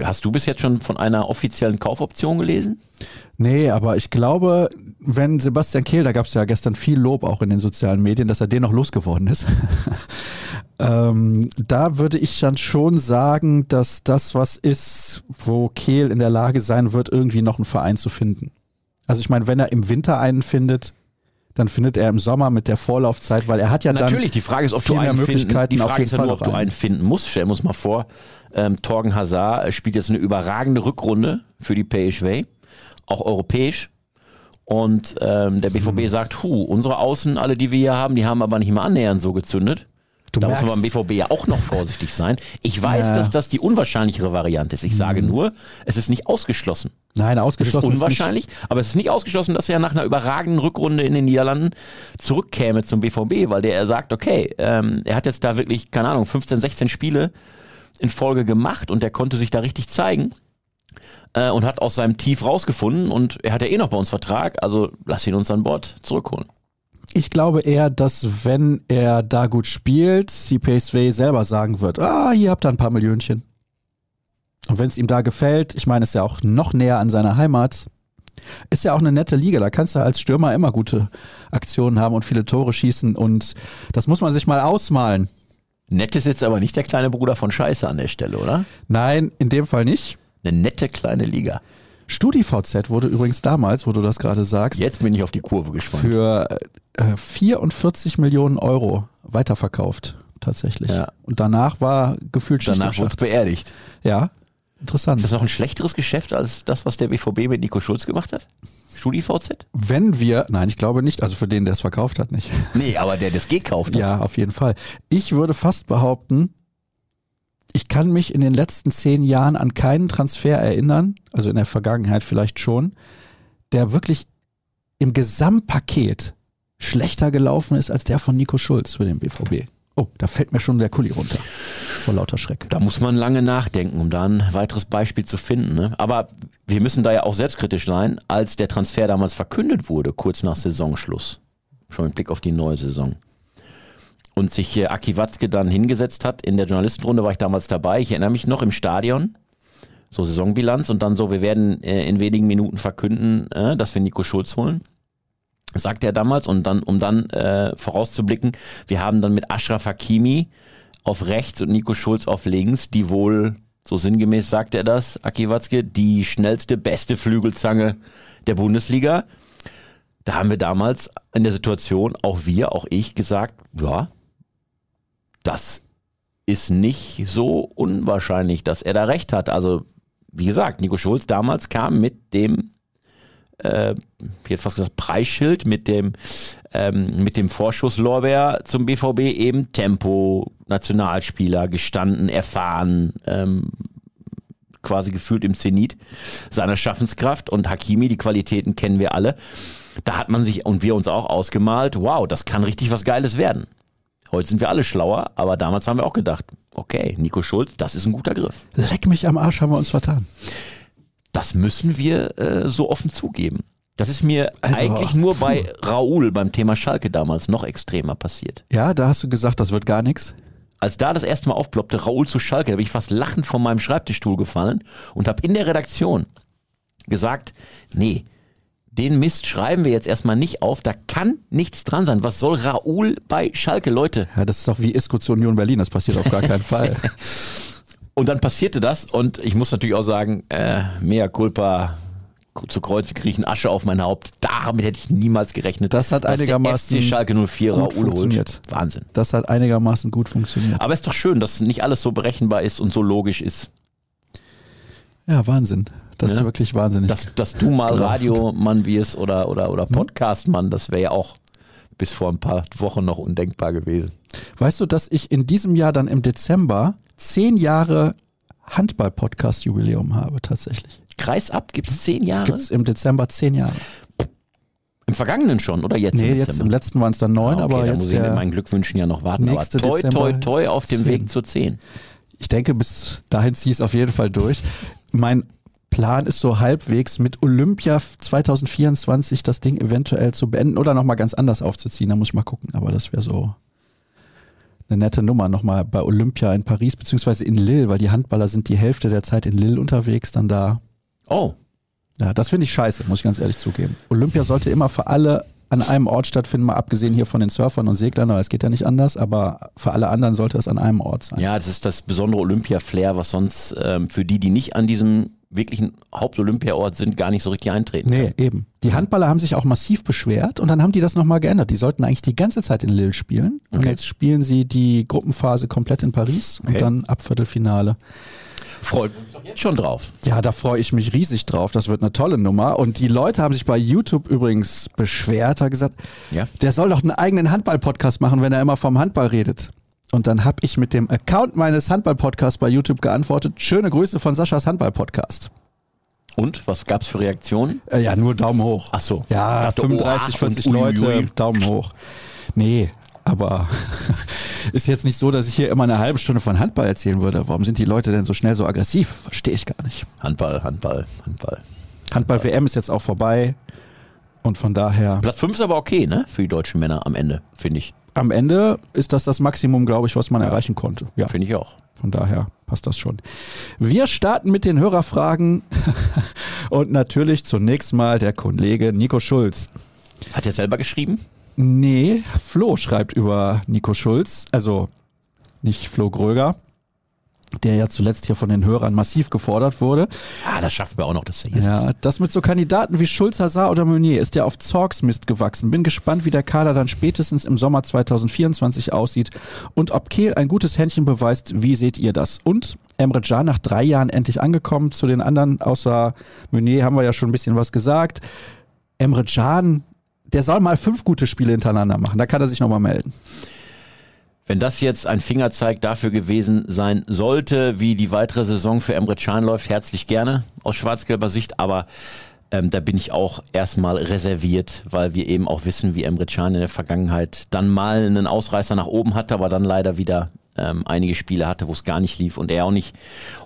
Hast du bis jetzt schon von einer offiziellen Kaufoption gelesen? Nee, aber ich glaube, wenn Sebastian Kehl, da gab es ja gestern viel Lob auch in den sozialen Medien, dass er den noch losgeworden ist. ähm, da würde ich dann schon sagen, dass das was ist, wo Kehl in der Lage sein wird, irgendwie noch einen Verein zu finden. Also ich meine, wenn er im Winter einen findet, dann findet er im Sommer mit der Vorlaufzeit, weil er hat ja Natürlich, dann Natürlich, die Frage ist, ob du einen finden, die Frage ist ja nur, ob du einen finden musst. Stellen wir uns mal vor, ähm, Torgen Hazard spielt jetzt eine überragende Rückrunde für die PSV, auch europäisch. Und ähm, der BVB hm. sagt, hu, unsere Außen, alle, die wir hier haben, die haben aber nicht mal annähernd so gezündet. Du da merkst. muss man beim BVB ja auch noch vorsichtig sein. Ich weiß, ja. dass das die unwahrscheinlichere Variante ist. Ich mhm. sage nur, es ist nicht ausgeschlossen. Nein, ausgeschlossen. Es ist unwahrscheinlich, ist aber es ist nicht ausgeschlossen, dass er nach einer überragenden Rückrunde in den Niederlanden zurückkäme zum BVB, weil der sagt, okay, ähm, er hat jetzt da wirklich, keine Ahnung, 15, 16 Spiele in Folge gemacht und der konnte sich da richtig zeigen äh, und hat aus seinem Tief rausgefunden und er hat ja eh noch bei uns Vertrag, also lass ihn uns an Bord zurückholen. Ich glaube eher, dass wenn er da gut spielt, die PSV selber sagen wird, ah, hier habt ihr ein paar Millionchen. Und wenn es ihm da gefällt, ich meine, es ist ja auch noch näher an seiner Heimat, ist ja auch eine nette Liga. Da kannst du als Stürmer immer gute Aktionen haben und viele Tore schießen. Und das muss man sich mal ausmalen. Nett ist jetzt aber nicht der kleine Bruder von Scheiße an der Stelle, oder? Nein, in dem Fall nicht. Eine nette kleine Liga. StudiVZ wurde übrigens damals, wo du das gerade sagst. Jetzt bin ich auf die Kurve gespannt. Für äh, 44 Millionen Euro weiterverkauft, tatsächlich. Ja. Und danach war gefühlt Schicht Danach wurde beerdigt. Ja, interessant. Ist das noch ein schlechteres Geschäft als das, was der BVB mit Nico Schulz gemacht hat? StudiVZ? Wenn wir, nein, ich glaube nicht, also für den, der es verkauft hat, nicht. Nee, aber der das gekauft hat. Ja, auf jeden Fall. Ich würde fast behaupten, ich kann mich in den letzten zehn Jahren an keinen Transfer erinnern, also in der Vergangenheit vielleicht schon, der wirklich im Gesamtpaket schlechter gelaufen ist als der von Nico Schulz für den BVB. Oh, da fällt mir schon der Kuli runter. Vor lauter Schreck. Da muss man lange nachdenken, um da ein weiteres Beispiel zu finden. Ne? Aber wir müssen da ja auch selbstkritisch sein, als der Transfer damals verkündet wurde, kurz nach Saisonschluss. Schon mit Blick auf die neue Saison. Und sich Aki Watzke dann hingesetzt hat in der Journalistenrunde, war ich damals dabei. Ich erinnere mich noch im Stadion. So Saisonbilanz und dann so, wir werden äh, in wenigen Minuten verkünden, äh, dass wir Nico Schulz holen sagt er damals, und dann, um dann äh, vorauszublicken, wir haben dann mit Ashraf Hakimi auf rechts und Nico Schulz auf links, die wohl, so sinngemäß sagt er das, Aki Watzke, die schnellste, beste Flügelzange der Bundesliga. Da haben wir damals in der Situation, auch wir, auch ich, gesagt, ja, das ist nicht so unwahrscheinlich, dass er da recht hat. Also, wie gesagt, Nico Schulz damals kam mit dem äh, hätte fast gesagt Preisschild mit dem ähm, mit dem Vorschusslorbeer zum BVB eben Tempo, Nationalspieler, gestanden, erfahren, ähm, quasi gefühlt im Zenit seiner Schaffenskraft und Hakimi, die Qualitäten kennen wir alle. Da hat man sich und wir uns auch ausgemalt, wow, das kann richtig was Geiles werden. Heute sind wir alle schlauer, aber damals haben wir auch gedacht, okay, Nico Schulz, das ist ein guter Griff. Leck mich am Arsch, haben wir uns vertan. Das müssen wir äh, so offen zugeben. Das ist mir Also, eigentlich nur bei Raoul beim Thema Schalke damals noch extremer passiert. Ja, da hast du gesagt, das wird gar nichts. Als da das erste Mal aufploppte, Raoul zu Schalke, da bin ich fast lachend von meinem Schreibtischstuhl gefallen und habe in der Redaktion gesagt, nee, den Mist schreiben wir jetzt erstmal nicht auf, da kann nichts dran sein. Was soll Raoul bei Schalke, Leute? Ja, das ist doch wie Isco zu Union Berlin, das passiert auf gar keinen Fall. Und dann passierte das und ich muss natürlich auch sagen, äh, mea culpa, zu Kreuze kriechen, Asche auf mein Haupt. Damit hätte ich niemals gerechnet. Das hat dass einigermaßen der FC Schalke 04 gut Raoul funktioniert. holt. Wahnsinn. Das hat einigermaßen gut funktioniert. Aber es ist doch schön, dass nicht alles so berechenbar ist und so logisch ist. Ja, Wahnsinn. Das Ja. ist wirklich wahnsinnig. Dass, dass du mal Genau. Radiomann wirst oder, oder, oder Podcastmann, das wäre ja auch bis vor ein paar Wochen noch undenkbar gewesen. Weißt du, dass ich in diesem Jahr dann im Dezember zehn Jahre Handball-Podcast-Jubiläum habe, tatsächlich. Kreis ab, gibt es zehn Jahre? Gibt es im Dezember zehn Jahre. Im Vergangenen schon oder jetzt? Nee, im jetzt im letzten waren es dann neun, Ah, okay, aber da jetzt muss ich mit meinen Glückwünschen ja noch warten. nächste aber toi, toi, toi auf dem zehn. Weg zu zehn. ich denke, bis dahin ziehe ich es auf jeden Fall durch. Mein Plan ist so halbwegs mit Olympia 2024 das Ding eventuell zu beenden oder nochmal ganz anders aufzuziehen. Da muss ich mal gucken, aber das wäre so eine nette Nummer nochmal bei Olympia in Paris beziehungsweise in Lille, weil die Handballer sind die Hälfte der Zeit in Lille unterwegs, dann da. Oh, Ja, das finde ich scheiße, muss ich ganz ehrlich zugeben. Olympia sollte immer für alle an einem Ort stattfinden, mal abgesehen hier von den Surfern und Seglern, aber es geht ja nicht anders, aber für alle anderen sollte es an einem Ort sein. ja, das ist das besondere Olympia-Flair, was sonst ähm, für die, die nicht an diesem wirklichen Haupt-Olympia-Ort sind, gar nicht so richtig eintreten Nee, eben. Die Handballer haben sich auch massiv beschwert und dann haben die das nochmal geändert. Die sollten eigentlich die ganze Zeit in Lille spielen. Und Okay. jetzt spielen sie die Gruppenphase komplett in Paris Okay. und dann ab Viertelfinale. Freut uns doch jetzt schon drauf. Ja, da freue ich mich riesig drauf. Das wird eine tolle Nummer. Und die Leute haben sich bei YouTube übrigens beschwert, haben gesagt, Ja. der soll doch einen eigenen Handball-Podcast machen, wenn er immer vom Handball redet. Und dann habe ich mit dem Account meines Handball-Podcasts bei YouTube geantwortet, schöne Grüße von Saschas Handball-Podcast. Und, was gab's für Reaktionen? Äh, ja, nur Daumen hoch. Ach so. Ja, dachte, 35, oha, 40 und Leute. Daumen hoch. Nee, aber ist jetzt nicht so, dass ich hier immer eine halbe Stunde von Handball erzählen würde. Warum sind die Leute denn so schnell so aggressiv? Verstehe ich gar nicht. Handball, Handball, Handball. Handball-WM ist jetzt auch vorbei. Und von daher, Platz 5 ist aber okay, ne? Für die deutschen Männer am Ende, finde ich. Am Ende ist das das Maximum, glaube ich, was man erreichen konnte. Ja, Finde ich auch. von daher passt das schon. Wir starten mit den Hörerfragen und natürlich zunächst mal der Kollege Nico Schulz. Hat er selber geschrieben? Nee, Flo schreibt über Nico Schulz, also nicht Flo Gröger, der ja zuletzt hier von den Hörern massiv gefordert wurde. Ah, das schaffen wir auch noch, dass er hier sitzt. Ja, das mit so Kandidaten wie Schulz, Hazard oder Meunier ist ja auf Zorgs Mist gewachsen. Bin gespannt, wie der Kader dann spätestens im Sommer 2024 aussieht und ob Kehl ein gutes Händchen beweist. Wie seht ihr das? Und Emre Can nach drei Jahren endlich angekommen. Zu den anderen, außer Meunier, haben wir ja schon ein bisschen was gesagt. Emre Can, der soll mal fünf gute Spiele hintereinander machen. Da kann er sich nochmal melden. Wenn das jetzt ein Fingerzeig dafür gewesen sein sollte, wie die weitere Saison für Emre Can läuft, herzlich gerne aus schwarz-gelber Sicht, aber ähm, da bin ich auch erstmal reserviert, weil wir eben auch wissen, wie Emre Can in der Vergangenheit dann mal einen Ausreißer nach oben hatte, aber dann leider wieder ähm, einige Spiele hatte, wo es gar nicht lief und er auch nicht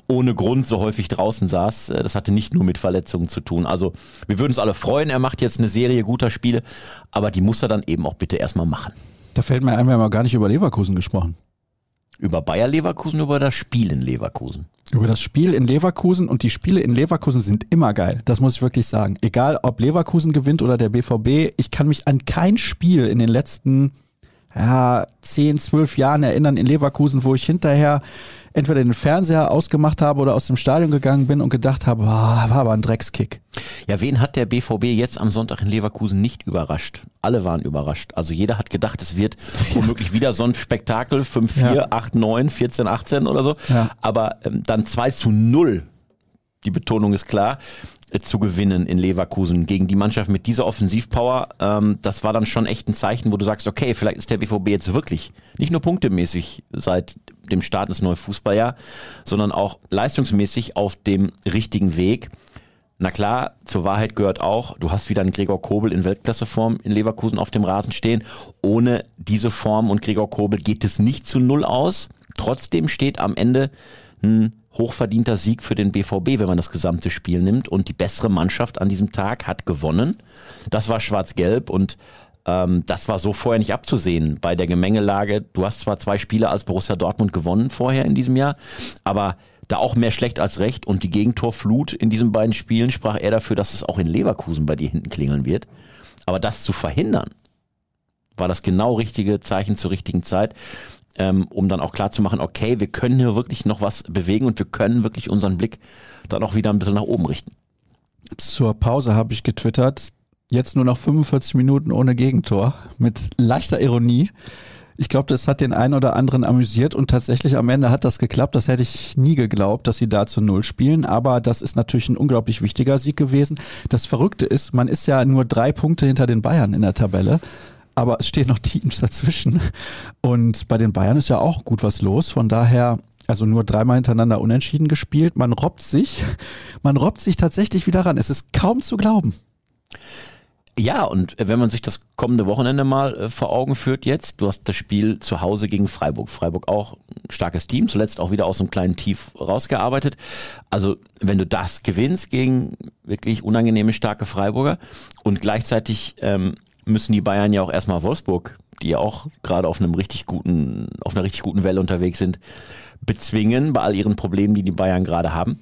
ohne Grund so häufig draußen saß. Äh, Das hatte nicht nur mit Verletzungen zu tun. Also wir würden uns alle freuen, er macht jetzt eine Serie guter Spiele, aber die muss er dann eben auch bitte erstmal machen. Da fällt mir ein, wir haben ja gar nicht über Leverkusen gesprochen. Über Bayer Leverkusen, über das Spiel in Leverkusen. Über das Spiel in Leverkusen und die Spiele in Leverkusen sind immer geil. Das muss ich wirklich sagen. Egal, ob Leverkusen gewinnt oder der BVB, ich kann mich an kein Spiel in den letzten ja, 10, 12 Jahren erinnern in Leverkusen, wo ich hinterher entweder den Fernseher ausgemacht habe oder aus dem Stadion gegangen bin und gedacht habe, boah, war aber ein Dreckskick. Ja, wen hat der BVB jetzt am Sonntag in Leverkusen nicht überrascht? Alle waren überrascht. Also jeder hat gedacht, es wird womöglich wieder so ein Spektakel, 5-4, Ja. 8-9, 14, 18 oder so. Ja. Aber ähm, dann 2 zu 0 die Betonung ist klar, zu gewinnen in Leverkusen gegen die Mannschaft mit dieser Offensivpower. Ähm, das war dann schon echt ein Zeichen, wo du sagst, okay, vielleicht ist der BVB jetzt wirklich nicht nur punktemäßig seit dem Start des neuen Fußballjahr, sondern auch leistungsmäßig auf dem richtigen Weg. Na klar, zur Wahrheit gehört auch, du hast wieder einen Gregor Kobel in Weltklasseform in Leverkusen auf dem Rasen stehen. Ohne diese Form und Gregor Kobel geht es nicht zu Null aus. Trotzdem steht am Ende ein hochverdienter Sieg für den BVB, wenn man das gesamte Spiel nimmt. Und die bessere Mannschaft an diesem Tag hat gewonnen. Das war schwarz-gelb und ähm, das war so vorher nicht abzusehen bei der Gemengelage. Du hast zwar zwei Spiele als Borussia Dortmund gewonnen vorher in diesem Jahr, aber da auch mehr schlecht als recht und die Gegentorflut in diesen beiden Spielen sprach er dafür, dass es auch in Leverkusen bei dir hinten klingeln wird. Aber das zu verhindern, war das genau richtige Zeichen zur richtigen Zeit, ähm, um dann auch klar zu machen, okay, wir können hier wirklich noch was bewegen und wir können wirklich unseren Blick dann auch wieder ein bisschen nach oben richten. Zur Pause habe ich getwittert, jetzt nur noch 45 Minuten ohne Gegentor, mit leichter Ironie. Ich glaube, das hat den einen oder anderen amüsiert und tatsächlich am Ende hat das geklappt. Das hätte ich nie geglaubt, dass sie da zu Null spielen. Aber das ist natürlich ein unglaublich wichtiger Sieg gewesen. Das Verrückte ist, man ist ja nur drei Punkte hinter den Bayern in der Tabelle. Aber es stehen noch Teams dazwischen. Und bei den Bayern ist ja auch gut was los. Von daher also nur dreimal hintereinander unentschieden gespielt. Man robbt sich, man robbt sich tatsächlich wieder ran. Es ist kaum zu glauben. Ja, und wenn man sich das kommende Wochenende mal äh, vor Augen führt jetzt, du hast das Spiel zu Hause gegen Freiburg. Freiburg auch ein starkes Team, zuletzt auch wieder aus einem kleinen Tief rausgearbeitet. Also wenn du das gewinnst gegen wirklich unangenehme, starke Freiburger und gleichzeitig ähm, müssen die Bayern ja auch erstmal Wolfsburg, die ja auch gerade auf einem richtig guten, auf einer richtig guten Welle unterwegs sind, bezwingen bei all ihren Problemen, die die Bayern gerade haben.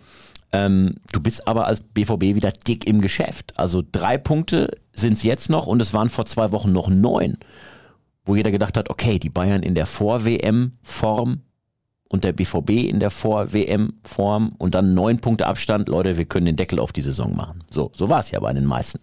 Ähm, du bist aber als BVB wieder dick im Geschäft. Also drei Punkte sind es jetzt noch und es waren vor zwei Wochen noch neun, wo jeder gedacht hat, okay, die Bayern in der Vor-WM-Form und der BVB in der Vor-WM-Form und dann neun Punkte Abstand, Leute, wir können den Deckel auf die Saison machen. So, so war es ja bei den meisten.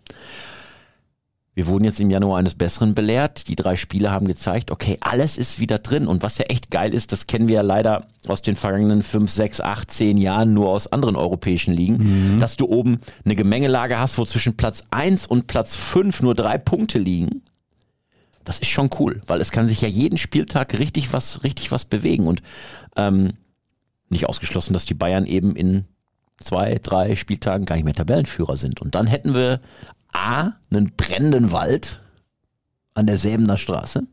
Wir wurden jetzt im Januar eines Besseren belehrt. Die drei Spiele haben gezeigt, okay, alles ist wieder drin. Und was ja echt geil ist, das kennen wir ja leider aus den vergangenen fünf, sechs, acht, zehn Jahren nur aus anderen europäischen Ligen, mhm. dass du oben eine Gemengelage hast, wo zwischen Platz eins und Platz fünf nur drei Punkte liegen. Das ist schon cool, weil es kann sich ja jeden Spieltag richtig was, richtig was bewegen. Und ähm, nicht ausgeschlossen, dass die Bayern eben in zwei, drei Spieltagen gar nicht mehr Tabellenführer sind. Und dann hätten wir A, einen brennenden Wald an der Säbener Straße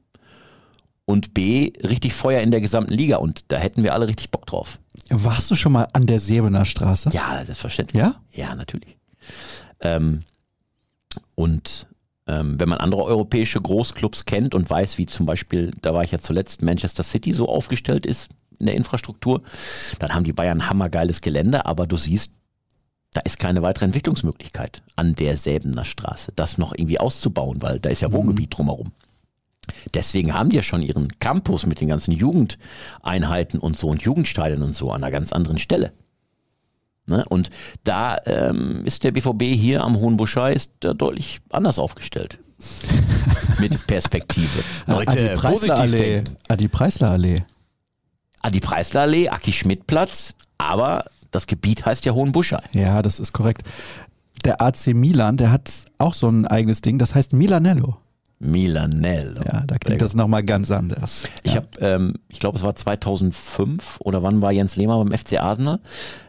und B, richtig Feuer in der gesamten Liga und da hätten wir alle richtig Bock drauf. Warst du schon mal an der Säbener Straße? Ja, selbstverständlich. Ja? Ja, natürlich. Ähm, und ähm, wenn man andere europäische Großclubs kennt und weiß, wie zum Beispiel, da war ich ja zuletzt, Manchester City so aufgestellt ist in der Infrastruktur, dann haben die Bayern hammergeiles Gelände, aber du siehst, da ist keine weitere Entwicklungsmöglichkeit an der Säbener Straße, das noch irgendwie auszubauen, weil da ist ja Wohngebiet mhm. drumherum. Deswegen haben die ja schon ihren Campus mit den ganzen Jugendeinheiten und so und Jugendstadien und so an einer ganz anderen Stelle. Ne? Und da ähm, ist der BVB hier am Hohen Buschei ist da deutlich anders aufgestellt. mit Perspektive. Leute, Adi positiv Allee. Adi Preisler Allee. Adi Preisler Allee, Aki Schmidt Platz, aber das Gebiet heißt ja Hohenbuschei. Ja, das ist korrekt. Der AC Milan, der hat auch so ein eigenes Ding, das heißt Milanello. Milanello. Ja, da klingt das nochmal ganz anders. Ich ja. habe, ähm, ich glaube, es war 2005 oder wann war Jens Lehmer beim FC Arsenal?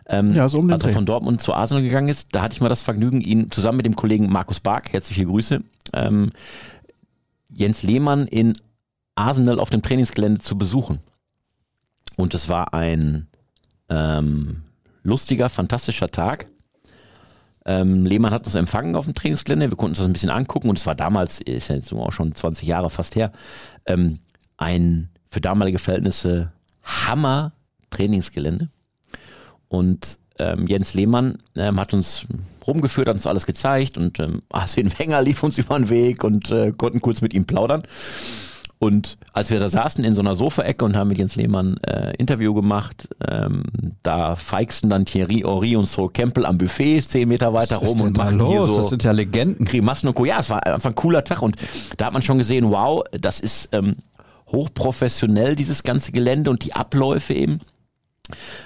Ähm, ja, so um den Als er von Dortmund zu Arsenal gegangen ist, da hatte ich mal das Vergnügen, ihn zusammen mit dem Kollegen Markus Bark, herzliche Grüße, ähm, Jens Lehmann in Arsenal auf dem Trainingsgelände zu besuchen. Und es war ein ähm, lustiger, fantastischer Tag. Ähm, Lehmann hat uns empfangen auf dem Trainingsgelände. Wir konnten uns das ein bisschen angucken und es war damals, ist ja jetzt auch schon 20 Jahre fast her, ähm, ein für damalige Verhältnisse Hammer Trainingsgelände. Und ähm, Jens Lehmann ähm, hat uns rumgeführt, hat uns alles gezeigt und ähm, Arsene Wenger lief uns über den Weg und äh, konnten kurz mit ihm plaudern. Und als wir da saßen in so einer Sofaecke und haben mit Jens Lehmann äh, Interview gemacht, ähm, da feixten dann Thierry Henry und Sol Campbell am Buffet zehn Meter weiter Was rum und machen los? hier so das sind ja Legenden. Grimassen und Co. Ja, es war einfach ein cooler Tag und da hat man schon gesehen, wow, das ist ähm, hochprofessionell, dieses ganze Gelände und die Abläufe eben.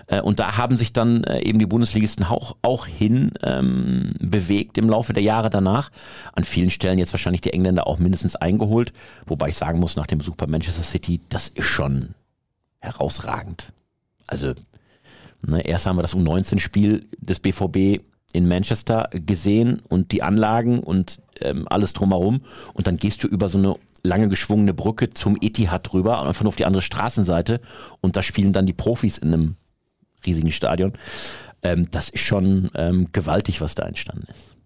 Äh, und da haben sich dann äh, eben die Bundesligisten auch, auch hin ähm, bewegt im Laufe der Jahre danach. An vielen Stellen jetzt wahrscheinlich die Engländer auch mindestens eingeholt. Wobei ich sagen muss, nach dem Besuch bei Manchester City, das ist schon herausragend. Also ne, erst haben wir das U19-Spiel des BVB in Manchester gesehen und die Anlagen und ähm, alles drumherum. Und dann gehst du über so eine lange geschwungene Brücke zum Etihad drüber und einfach nur auf die andere Straßenseite und da spielen dann die Profis in einem riesigen Stadion. Ähm, das ist schon ähm, gewaltig, was da entstanden ist.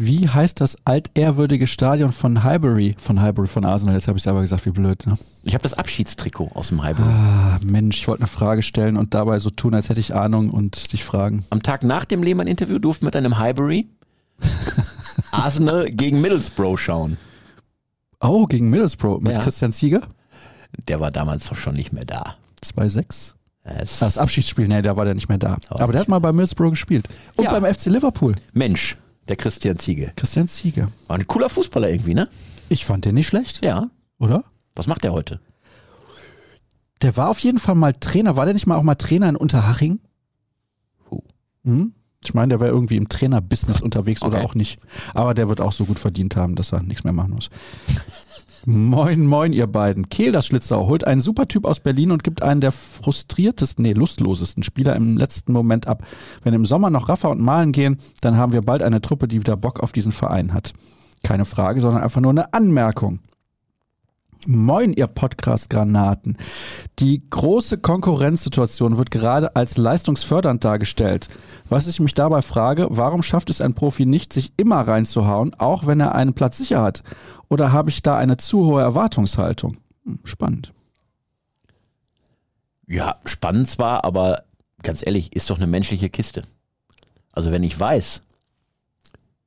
Wie heißt das altehrwürdige Stadion von Highbury? Von Highbury, von Arsenal. Jetzt habe ich selber gesagt, wie blöd. Ne? Ich habe das Abschiedstrikot aus dem Highbury. Ah, Mensch, ich wollte eine Frage stellen und dabei so tun, als hätte ich Ahnung und dich fragen. Am Tag nach dem Lehmann-Interview durften wir mit einem Highbury Arsenal gegen Middlesbrough schauen. Oh, gegen Middlesbrough mit Ja. Christian Zieger? Der war damals doch schon nicht mehr da. 2-6. Es- Das Abschiedsspiel, nee, da war der nicht mehr da. Aber der hat mal bei Middlesbrough gespielt. Und Ja. beim FC Liverpool. Mensch, der Christian Ziege. Christian Zieger. War ein cooler Fußballer irgendwie, ne? Ich fand den nicht schlecht, Ja. oder? Was macht der heute? Der war auf jeden Fall mal Trainer. War der nicht mal auch mal Trainer in Unterhaching? Huh. Hm? Ich meine, der war irgendwie im Trainerbusiness unterwegs oder Okay. auch nicht. Aber der wird auch so gut verdient haben, dass er nichts mehr machen muss. moin, moin, ihr beiden. Kehl, das Schlitzau, holt einen super Typ aus Berlin und gibt einen der frustriertesten, nee, lustlosesten Spieler im letzten Moment ab. Wenn im Sommer noch Raffa und Malen gehen, dann haben wir bald eine Truppe, die wieder Bock auf diesen Verein hat. Keine Frage, sondern einfach nur eine Anmerkung. Moin, ihr Podcast-Granaten. Die große Konkurrenzsituation wird gerade als leistungsfördernd dargestellt. Was ich mich dabei frage, warum schafft es ein Profi nicht, sich immer reinzuhauen, auch wenn er einen Platz sicher hat? Oder habe ich da eine zu hohe Erwartungshaltung? Hm, Spannend. Ja, spannend zwar, aber ganz ehrlich, ist doch eine menschliche Kiste. Also wenn ich weiß,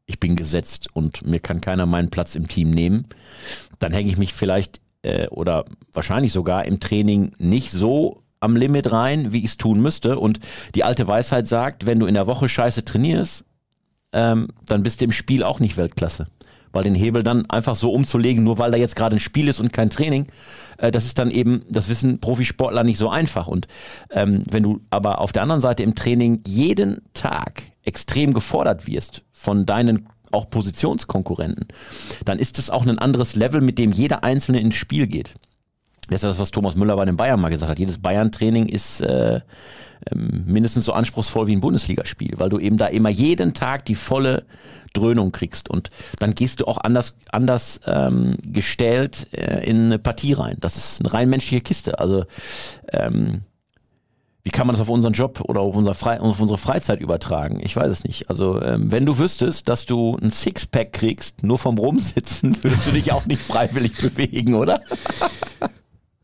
ich bin gesetzt und mir kann keiner meinen Platz im Team nehmen, dann hänge ich mich vielleicht äh, oder wahrscheinlich sogar im Training nicht so am Limit rein, wie ich es tun müsste. Und die alte Weisheit sagt, wenn du in der Woche scheiße trainierst, ähm, dann bist du im Spiel auch nicht Weltklasse. Weil den Hebel dann einfach so umzulegen, nur weil da jetzt gerade ein Spiel ist und kein Training, äh, das ist dann eben, das wissen Profisportler nicht so einfach. Und ähm, wenn du aber auf der anderen Seite im Training jeden Tag extrem gefordert wirst von deinen auch Positionskonkurrenten, dann ist es auch ein anderes Level, mit dem jeder Einzelne ins Spiel geht. Das ist das, was Thomas Müller bei den Bayern mal gesagt hat. Jedes Bayern-Training ist äh, ähm, mindestens so anspruchsvoll wie ein Bundesligaspiel, weil du eben da immer jeden Tag die volle Dröhnung kriegst und dann gehst du auch anders anders ähm, gestellt äh, in eine Partie rein. Das ist eine rein menschliche Kiste. Also ähm, wie kann man das auf unseren Job oder auf, unser Fre auf unsere Freizeit übertragen? Ich weiß es nicht. Also ähm, wenn du wüsstest, dass du ein Sixpack kriegst, nur vom Rumsitzen, würdest du dich auch nicht freiwillig bewegen, oder?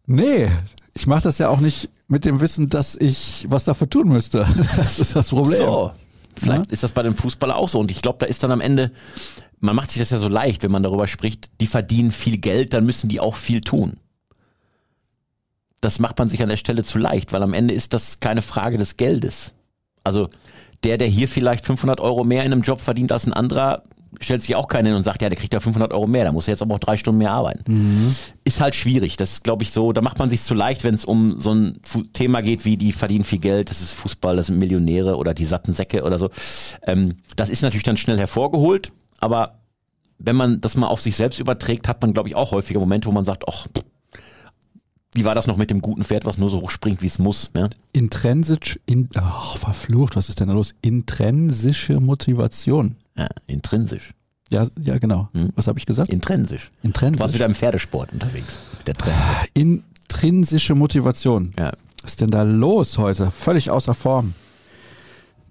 Nee, ich mache das ja auch nicht mit dem Wissen, dass ich was dafür tun müsste. Das ist das Problem. So. Vielleicht Ja. ist das bei dem Fußballer auch so. Und ich glaube, da ist dann am Ende, man macht sich das ja so leicht, wenn man darüber spricht, die verdienen viel Geld, dann müssen die auch viel tun. Das macht man sich an der Stelle zu leicht, weil am Ende ist das keine Frage des Geldes. Also der, der hier vielleicht 500 Euro mehr in einem Job verdient als ein anderer, stellt sich auch keinen hin und sagt, ja, der kriegt ja 500 Euro mehr, da muss er jetzt aber auch drei Stunden mehr arbeiten. Ist halt schwierig. Das ist, glaube ich, so, da macht man sich zu leicht, wenn es um so ein Thema geht, wie die verdienen viel Geld, das ist Fußball, das sind Millionäre oder die satten Säcke oder so. Ähm, das ist natürlich dann schnell hervorgeholt, aber wenn man das mal auf sich selbst überträgt, hat man, glaube ich, auch häufiger Momente, wo man sagt, ach, wie war das noch mit dem guten Pferd, was nur so hoch springt, wie es muss. Ja? Intrinsisch, in, ach, verflucht, was ist denn da los? Intrinsische Motivation. Ja, intrinsisch. Ja, ja, genau. Hm. Was habe ich gesagt? Intrinsisch. Du warst Intrinsisch. wieder im Pferdesport unterwegs. Der. Intrinsische Motivation. Ja. Was ist denn da los heute? Völlig außer Form.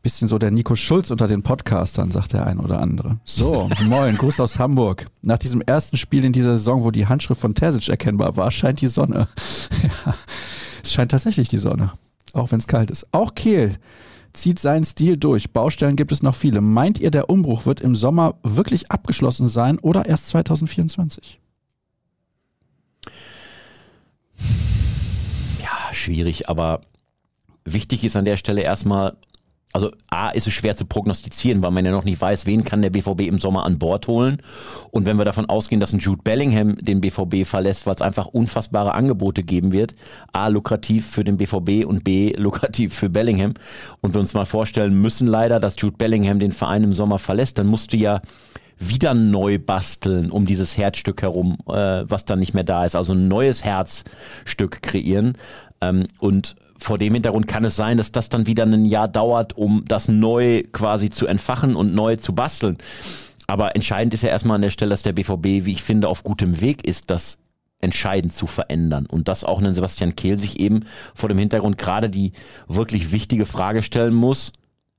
Bisschen so der Nico Schulz unter den Podcastern, sagt der ein oder andere. So, moin, Gruß aus Hamburg. Nach diesem ersten Spiel in dieser Saison, wo die Handschrift von Terzic erkennbar war, scheint die Sonne. ja, es scheint tatsächlich die Sonne. Auch wenn es kalt ist. Auch Kehl zieht seinen Stil durch. Baustellen gibt es noch viele. Meint ihr, der Umbruch wird im Sommer wirklich abgeschlossen sein oder erst 2024? ja, schwierig, aber wichtig ist an der Stelle erstmal also A ist es schwer zu prognostizieren, weil man ja noch nicht weiß, wen kann der BVB im Sommer an Bord holen. Und wenn wir davon ausgehen, dass ein Jude Bellingham den BVB verlässt, weil es einfach unfassbare Angebote geben wird, A lukrativ für den BVB und B lukrativ für Bellingham. Und wir uns mal vorstellen müssen leider, dass Jude Bellingham den Verein im Sommer verlässt, dann musst du ja wieder neu basteln um dieses Herzstück herum, äh, was dann nicht mehr da ist. Also ein neues Herzstück kreieren. Ähm, und vor dem Hintergrund kann es sein, dass das dann wieder ein Jahr dauert, um das neu quasi zu entfachen und neu zu basteln. Aber entscheidend ist ja erstmal an der Stelle, dass der BVB, wie ich finde, auf gutem Weg ist, das entscheidend zu verändern. Und dass auch ein Sebastian Kehl sich eben vor dem Hintergrund gerade die wirklich wichtige Frage stellen muss.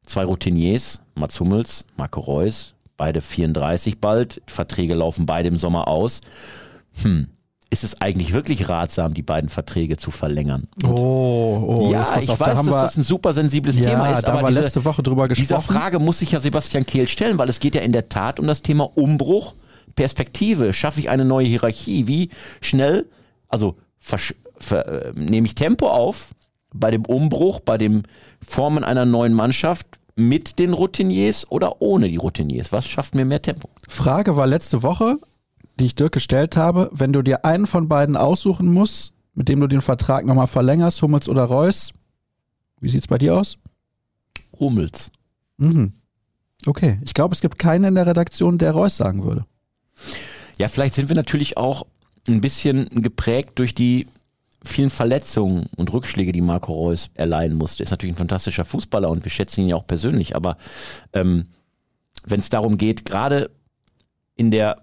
Zwei Routiniers, Mats Hummels, Marco Reus, beide 34 bald, Verträge laufen beide im Sommer aus. Hm, ist es eigentlich wirklich ratsam, die beiden Verträge zu verlängern? Und oh, oh, ja, ich auf, weiß, da dass das ein super sensibles ja, Thema ist, da aber haben wir diese, letzte Woche drüber gesprochen. dieser Frage muss sich ja Sebastian Kehl stellen, weil es geht ja in der Tat um das Thema Umbruch, Perspektive. Schaffe ich eine neue Hierarchie? Wie schnell, also ver, äh, nehme ich Tempo auf bei dem Umbruch, bei dem Formen einer neuen Mannschaft mit den Routiniers oder ohne die Routiniers? Was schafft mir mehr Tempo? Frage war letzte Woche, die ich Dirk gestellt habe, wenn du dir einen von beiden aussuchen musst, mit dem du den Vertrag nochmal verlängerst, Hummels oder Reus, wie sieht's bei dir aus? Hummels. Mhm. Okay, ich glaube, es gibt keinen in der Redaktion, der Reus sagen würde. Ja, vielleicht sind wir natürlich auch ein bisschen geprägt durch die vielen Verletzungen und Rückschläge, die Marco Reus erleiden musste. Ist natürlich ein fantastischer Fußballer und wir schätzen ihn ja auch persönlich, aber ähm, wenn es darum geht, gerade in der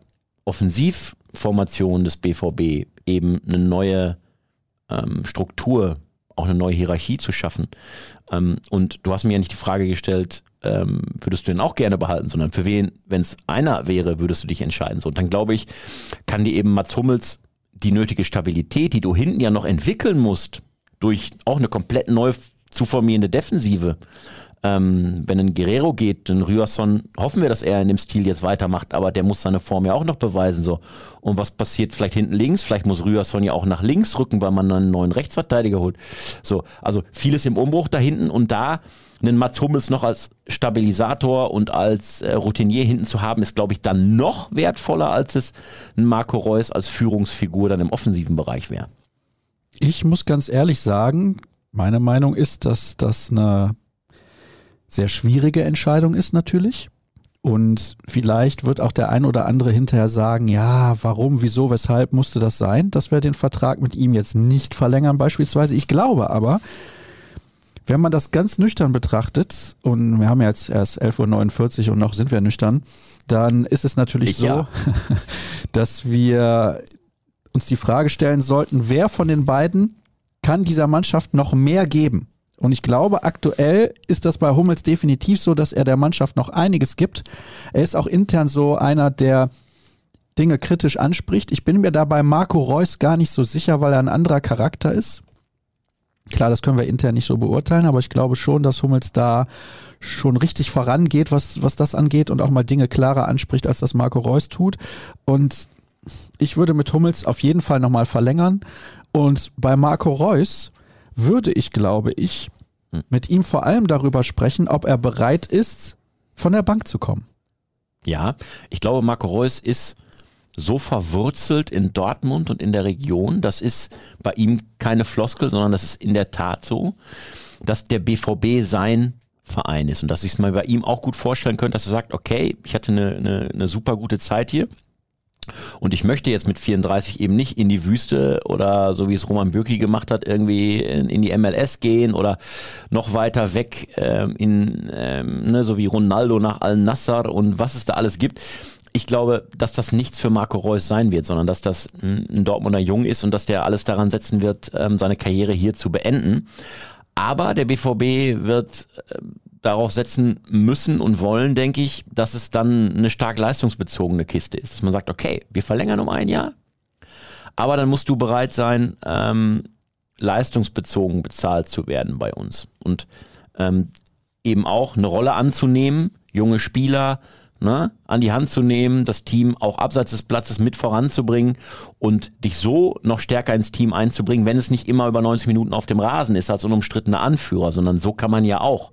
Offensivformation des BVB eben eine neue ähm, Struktur, auch eine neue Hierarchie zu schaffen. Ähm, und du hast mir ja nicht die Frage gestellt, ähm, würdest du den auch gerne behalten, sondern für wen, wenn es einer wäre, würdest du dich entscheiden. So, und dann glaube ich, kann dir eben Mats Hummels die nötige Stabilität, die du hinten ja noch entwickeln musst, durch auch eine komplett neu zu formierende Defensive, ähm, wenn ein Guerrero geht, ein Ryerson, hoffen wir, dass er in dem Stil jetzt weitermacht, aber der muss seine Form ja auch noch beweisen. so. Und was passiert vielleicht hinten links? Vielleicht muss Ryerson ja auch nach links rücken, weil man einen neuen Rechtsverteidiger holt. So, also vieles im Umbruch da hinten und da einen Mats Hummels noch als Stabilisator und als äh, Routinier hinten zu haben, ist, glaube ich, dann noch wertvoller, als es ein Marco Reus als Führungsfigur dann im offensiven Bereich wäre. Ich muss ganz ehrlich sagen, meine Meinung ist, dass das eine sehr schwierige Entscheidung ist natürlich. Und vielleicht wird auch der ein oder andere hinterher sagen, ja, warum, wieso, weshalb musste das sein, dass wir den Vertrag mit ihm jetzt nicht verlängern beispielsweise. Ich glaube aber, wenn man das ganz nüchtern betrachtet, und wir haben jetzt erst 11.49 Uhr und noch sind wir nüchtern, dann ist es natürlich ich so, ja. dass wir uns die Frage stellen sollten, wer von den beiden kann dieser Mannschaft noch mehr geben? Und ich glaube, aktuell ist das bei Hummels definitiv so, dass er der Mannschaft noch einiges gibt. Er ist auch intern so einer, der Dinge kritisch anspricht. Ich bin mir da bei Marco Reus gar nicht so sicher, weil er ein anderer Charakter ist. Klar, das können wir intern nicht so beurteilen, aber ich glaube schon, dass Hummels da schon richtig vorangeht, was, was das angeht und auch mal Dinge klarer anspricht, als das Marco Reus tut. Und ich würde mit Hummels auf jeden Fall nochmal verlängern. Und bei Marco Reus würde ich, glaube ich, hm. mit ihm vor allem darüber sprechen, ob er bereit ist, von der Bank zu kommen. Ja, ich glaube, Marco Reus ist so verwurzelt in Dortmund und in der Region, das ist bei ihm keine Floskel, sondern das ist in der Tat so, dass der BVB sein Verein ist und dass ich es mal bei ihm auch gut vorstellen könnte, dass er sagt, okay, ich hatte eine, eine, eine super gute Zeit hier, und ich möchte jetzt mit 34 eben nicht in die Wüste oder so wie es Roman Bürki gemacht hat, irgendwie in, in die MLS gehen oder noch weiter weg ähm, in, ähm, ne, so wie Ronaldo nach Al-Nassr und was es da alles gibt. Ich glaube, dass das nichts für Marco Reus sein wird, sondern dass das ein Dortmunder Jung ist und dass der alles daran setzen wird, ähm, seine Karriere hier zu beenden. Aber der BVB wird ähm, darauf setzen müssen und wollen, denke ich, dass es dann eine stark leistungsbezogene Kiste ist. Dass man sagt, okay, wir verlängern um ein Jahr, aber dann musst du bereit sein, ähm, leistungsbezogen bezahlt zu werden bei uns. Und ähm, eben auch eine Rolle anzunehmen, junge Spieler ne, an die Hand zu nehmen, das Team auch abseits des Platzes mit voranzubringen und dich so noch stärker ins Team einzubringen, wenn es nicht immer über 90 Minuten auf dem Rasen ist als unumstrittener Anführer, sondern so kann man ja auch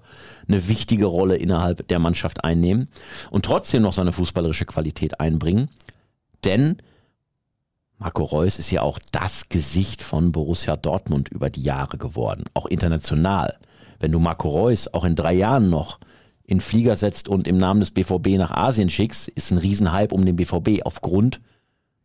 eine wichtige Rolle innerhalb der Mannschaft einnehmen und trotzdem noch seine fußballerische Qualität einbringen. Denn Marco Reus ist ja auch das Gesicht von Borussia Dortmund über die Jahre geworden, auch international. Wenn du Marco Reus auch in drei Jahren noch in Flieger setzt und im Namen des BVB nach Asien schickst, ist ein Riesenhype um den BVB aufgrund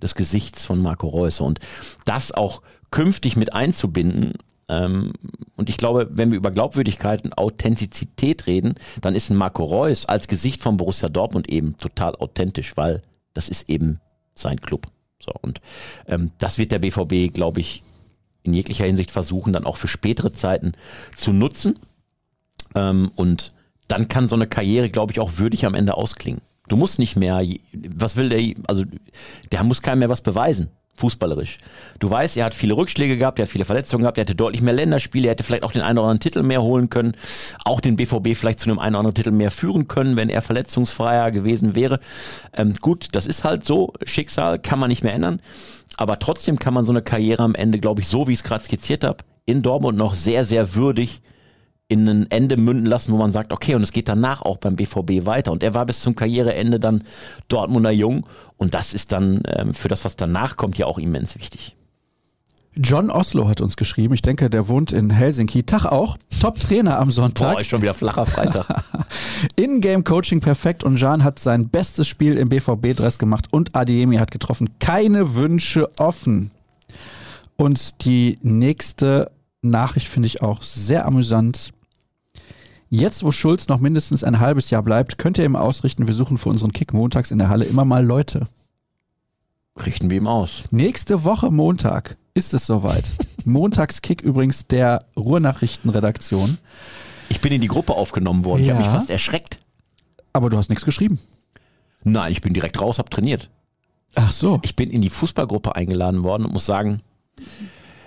des Gesichts von Marco Reus. Und das auch künftig mit einzubinden, und ich glaube, wenn wir über Glaubwürdigkeit und Authentizität reden, dann ist ein Marco Reus als Gesicht von Borussia Dortmund eben total authentisch, weil das ist eben sein Club. So, und ähm, das wird der BVB, glaube ich, in jeglicher Hinsicht versuchen, dann auch für spätere Zeiten zu nutzen. Ähm, und dann kann so eine Karriere, glaube ich, auch würdig am Ende ausklingen. Du musst nicht mehr, was will der, also der muss keinem mehr was beweisen, fußballerisch. Du weißt, er hat viele Rückschläge gehabt, er hat viele Verletzungen gehabt, er hatte deutlich mehr Länderspiele, er hätte vielleicht auch den einen oder anderen Titel mehr holen können, auch den BVB vielleicht zu einem einen oder anderen Titel mehr führen können, wenn er verletzungsfreier gewesen wäre. Ähm, gut, das ist halt so, Schicksal kann man nicht mehr ändern, aber trotzdem kann man so eine Karriere am Ende, glaube ich, so wie ich es gerade skizziert habe, in Dortmund noch sehr, sehr würdig in ein Ende münden lassen, wo man sagt, okay, und es geht danach auch beim BVB weiter. Und er war bis zum Karriereende dann Dortmunder Jung. Und das ist dann ähm, für das, was danach kommt, ja auch immens wichtig. John Oslo hat uns geschrieben. Ich denke, der wohnt in Helsinki. Tag auch. Top-Trainer am Sonntag. Boah, ist schon wieder flacher Freitag. In-Game-Coaching perfekt und Jan hat sein bestes Spiel im BVB-Dress gemacht und Adiemi hat getroffen. Keine Wünsche offen. Und die nächste Nachricht finde ich auch sehr amüsant. Jetzt, wo Schulz noch mindestens ein halbes Jahr bleibt, könnt ihr ihm ausrichten, wir suchen für unseren Kick montags in der Halle immer mal Leute. Richten wir ihm aus. Nächste Woche Montag ist es soweit. Montagskick übrigens der Ruhrnachrichtenredaktion. Ich bin in die Gruppe aufgenommen worden. Ich Ja. habe mich fast erschreckt. Aber du hast nichts geschrieben. Nein, ich bin direkt raus, hab trainiert. Ach so. Ich bin in die Fußballgruppe eingeladen worden und muss sagen,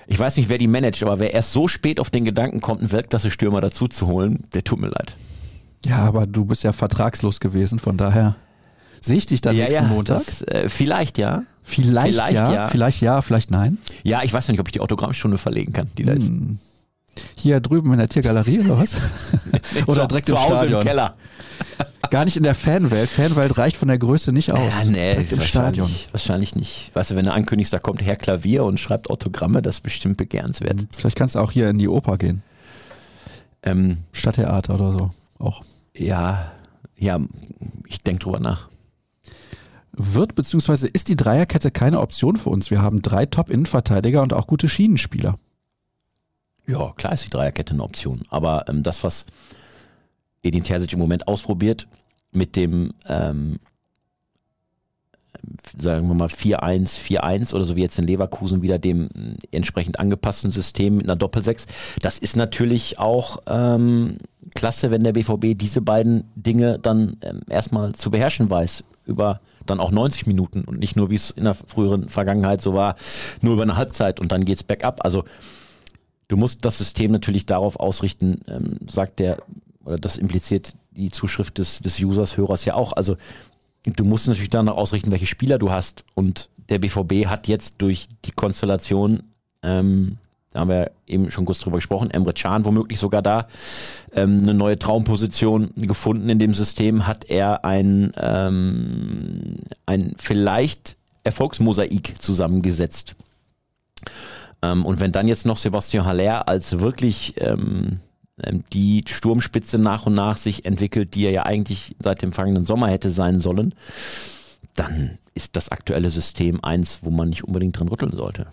ich weiß nicht, wer die managt, aber wer erst so spät auf den Gedanken kommt, einen Weltklasse-Stürmer dazu zu holen, der tut mir leid. Ja, aber du bist ja vertragslos gewesen, von daher sehe ich dich dann nächsten Montag. Das, äh, vielleicht ja. vielleicht, vielleicht ja, ja. vielleicht ja, vielleicht nein. Ja, ich weiß noch nicht, ob ich die Autogrammstunde verlegen kann, die da ist. Hier drüben in der Tiergalerie oder was? oder zu, direkt zu im Hause Stadion. im Keller. Gar nicht in der Fanwelt. Fanwelt reicht von der Größe nicht aus. Ja, nee, direkt im Stadion. wahrscheinlich, nicht. Weißt du, wenn du ankündigst, da kommt Herr Klavier und schreibt Autogramme, das ist bestimmt begehrenswert. Vielleicht kannst du auch hier in die Oper gehen. Ähm, Stadttheater oder so. Auch. ja, ja, ich denke drüber nach. Wird beziehungsweise ist die Dreierkette keine Option für uns. Wir haben drei Top-Innenverteidiger und auch gute Schienenspieler. Ja, klar ist die Dreierkette eine Option. Aber ähm, das, was Edin Terzic im Moment ausprobiert, mit dem, ähm, sagen wir mal, 4-1, 4-1 oder so wie jetzt in Leverkusen wieder dem entsprechend angepassten System mit einer Doppelsechs, das ist natürlich auch ähm, klasse, wenn der BVB diese beiden Dinge dann ähm, erstmal zu beherrschen weiß über dann auch 90 Minuten und nicht nur wie es in der früheren Vergangenheit so war, nur über eine Halbzeit und dann geht's back up. Also Du musst das System natürlich darauf ausrichten, ähm, sagt der, oder das impliziert die Zuschrift des, des Users, Hörers ja auch. Also du musst natürlich danach ausrichten, welche Spieler du hast. Und der BVB hat jetzt durch die Konstellation, ähm, da haben wir eben schon kurz drüber gesprochen, Emre Can womöglich sogar da, ähm, eine neue Traumposition gefunden in dem System, hat er ein, ähm, ein vielleicht Erfolgsmosaik zusammengesetzt. Ähm, und wenn dann jetzt noch Sebastian Haller als wirklich ähm, die Sturmspitze nach und nach sich entwickelt, die er ja eigentlich seit dem vergangenen Sommer hätte sein sollen, dann ist das aktuelle System eins, wo man nicht unbedingt dran rütteln sollte.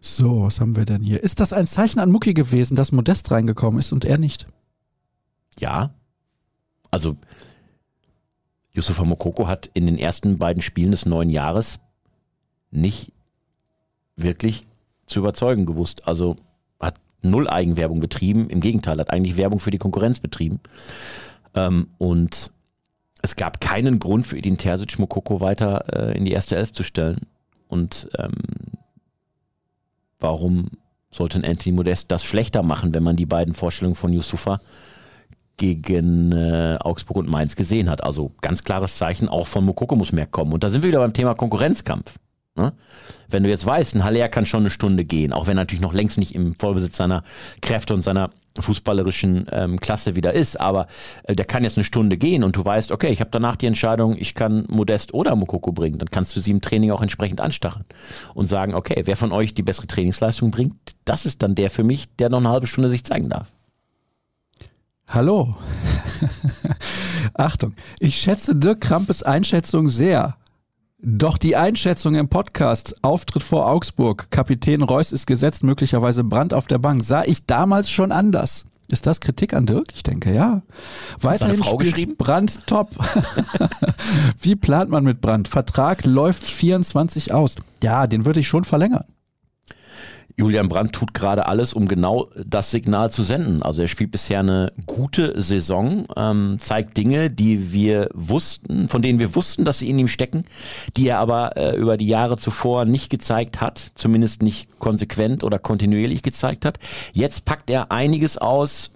So, was haben wir denn hier? Ist das ein Zeichen an Mucki gewesen, dass Modest reingekommen ist und er nicht? Ja, also Yusufa Mokoko hat in den ersten beiden Spielen des neuen Jahres nicht wirklich zu überzeugen gewusst. Also null Eigenwerbung betrieben. Im Gegenteil, hat eigentlich Werbung für die Konkurrenz betrieben. Ähm, und es gab keinen Grund für Edin Terzic, Mokoko weiter äh, in die erste Elf zu stellen. Und ähm, warum sollte Anthony Modest das schlechter machen, wenn man die beiden Vorstellungen von Yusufa gegen äh, Augsburg und Mainz gesehen hat. Also ganz klares Zeichen, auch von Mokoko muss mehr kommen. Und da sind wir wieder beim Thema Konkurrenzkampf. Ne? Wenn du jetzt weißt, ein Haller kann schon eine Stunde gehen, auch wenn er natürlich noch längst nicht im Vollbesitz seiner Kräfte und seiner fußballerischen ähm, Klasse wieder ist, aber äh, der kann jetzt eine Stunde gehen und du weißt, okay, ich habe danach die Entscheidung, ich kann Modest oder Mokoko bringen, dann kannst du sie im Training auch entsprechend anstacheln und sagen, okay, wer von euch die bessere Trainingsleistung bringt, das ist dann der für mich, der noch eine halbe Stunde sich zeigen darf. Hallo. Achtung, ich schätze Dirk Krampes Einschätzung sehr. Doch die Einschätzung im Podcast, Auftritt vor Augsburg, Kapitän Reus ist gesetzt, möglicherweise Brand auf der Bank, sah ich damals schon anders. Ist das Kritik an Dirk? Ich denke ja. Weiterhin Frau spielt geschrieben? Brand top. Wie plant man mit Brand? Vertrag läuft 24 aus. Ja, den würde ich schon verlängern. Julian Brandt tut gerade alles, um genau das Signal zu senden. Also er spielt bisher eine gute Saison, ähm, zeigt Dinge, die wir wussten, von denen wir wussten, dass sie in ihm stecken, die er aber äh, über die Jahre zuvor nicht gezeigt hat, zumindest nicht konsequent oder kontinuierlich gezeigt hat. Jetzt packt er einiges aus,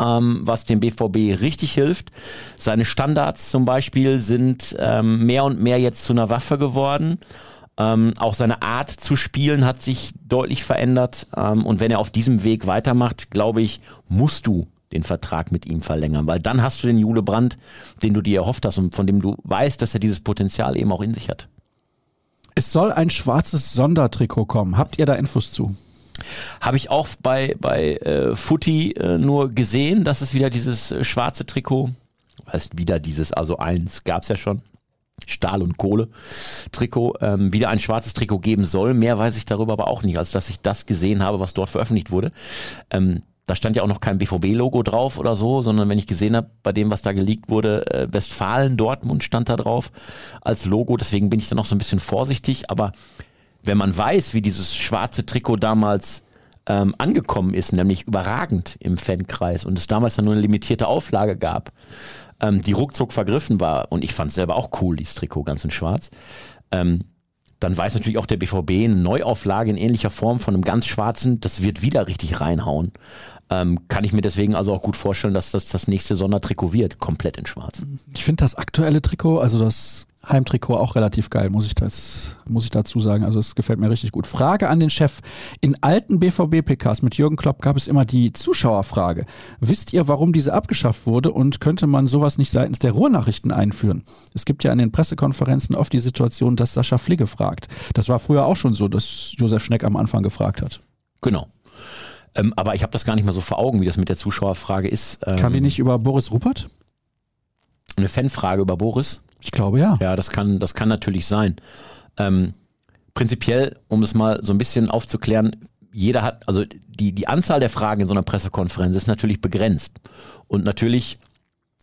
ähm, was dem BVB richtig hilft. Seine Standards zum Beispiel sind ähm, mehr und mehr jetzt zu einer Waffe geworden. Ähm, auch seine Art zu spielen hat sich deutlich verändert. Ähm, und wenn er auf diesem Weg weitermacht, glaube ich, musst du den Vertrag mit ihm verlängern, weil dann hast du den Jule Brandt, den du dir erhofft hast und von dem du weißt, dass er dieses Potenzial eben auch in sich hat. Es soll ein schwarzes Sondertrikot kommen. Habt ihr da Infos zu? Habe ich auch bei, bei äh, Footy äh, nur gesehen, dass es wieder dieses äh, schwarze Trikot, heißt wieder dieses, also eins gab es ja schon, Stahl- und Kohle-Trikot, ähm, wieder ein schwarzes Trikot geben soll. Mehr weiß ich darüber aber auch nicht, als dass ich das gesehen habe, was dort veröffentlicht wurde. Ähm, da stand ja auch noch kein BVB-Logo drauf oder so, sondern wenn ich gesehen habe, bei dem, was da geleakt wurde, äh, Westfalen, Dortmund stand da drauf als Logo. Deswegen bin ich da noch so ein bisschen vorsichtig. Aber wenn man weiß, wie dieses schwarze Trikot damals ähm, angekommen ist, nämlich überragend im Fankreis und es damals ja nur eine limitierte Auflage gab, ähm, die ruckzuck vergriffen war und ich fand es selber auch cool, dieses Trikot ganz in schwarz, ähm, dann weiß natürlich auch der BVB eine Neuauflage in ähnlicher Form von einem ganz schwarzen, das wird wieder richtig reinhauen. Ähm, kann ich mir deswegen also auch gut vorstellen, dass das das nächste Sondertrikot wird, komplett in schwarz. Ich finde das aktuelle Trikot, also das Heimtrikot auch relativ geil, muss ich das, muss ich dazu sagen. Also es gefällt mir richtig gut. Frage an den Chef. In alten BVB-PKs mit Jürgen Klopp gab es immer die Zuschauerfrage. Wisst ihr, warum diese abgeschafft wurde und könnte man sowas nicht seitens der Ruhrnachrichten einführen? Es gibt ja in den Pressekonferenzen oft die Situation, dass Sascha Fligge fragt. Das war früher auch schon so, dass Josef Schneck am Anfang gefragt hat. Genau. Ähm, aber ich habe das gar nicht mehr so vor Augen, wie das mit der Zuschauerfrage ist. Ähm, Kam die nicht über Boris Ruppert? Eine Fanfrage über Boris? Ich glaube ja. Ja, das kann, das kann natürlich sein. Ähm, prinzipiell, um es mal so ein bisschen aufzuklären, jeder hat, also die, die Anzahl der Fragen in so einer Pressekonferenz ist natürlich begrenzt. Und natürlich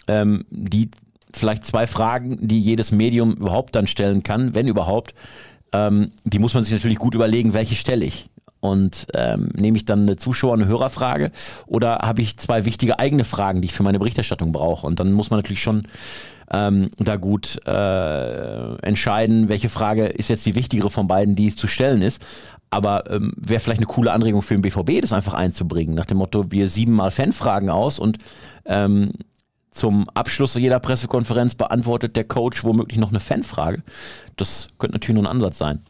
ähm, die vielleicht zwei Fragen, die jedes Medium überhaupt dann stellen kann, wenn überhaupt, ähm, die muss man sich natürlich gut überlegen, welche stelle ich. Und ähm, nehme ich dann eine Zuschauer- eine Hörerfrage oder habe ich zwei wichtige eigene Fragen, die ich für meine Berichterstattung brauche? Und dann muss man natürlich schon ähm, da gut äh, entscheiden, welche Frage ist jetzt die wichtigere von beiden, die es zu stellen ist. Aber ähm, wäre vielleicht eine coole Anregung für den BVB, das einfach einzubringen, nach dem Motto, wir siebenmal Fanfragen aus und ähm, zum Abschluss jeder Pressekonferenz beantwortet der Coach womöglich noch eine Fanfrage. Das könnte natürlich nur ein Ansatz sein.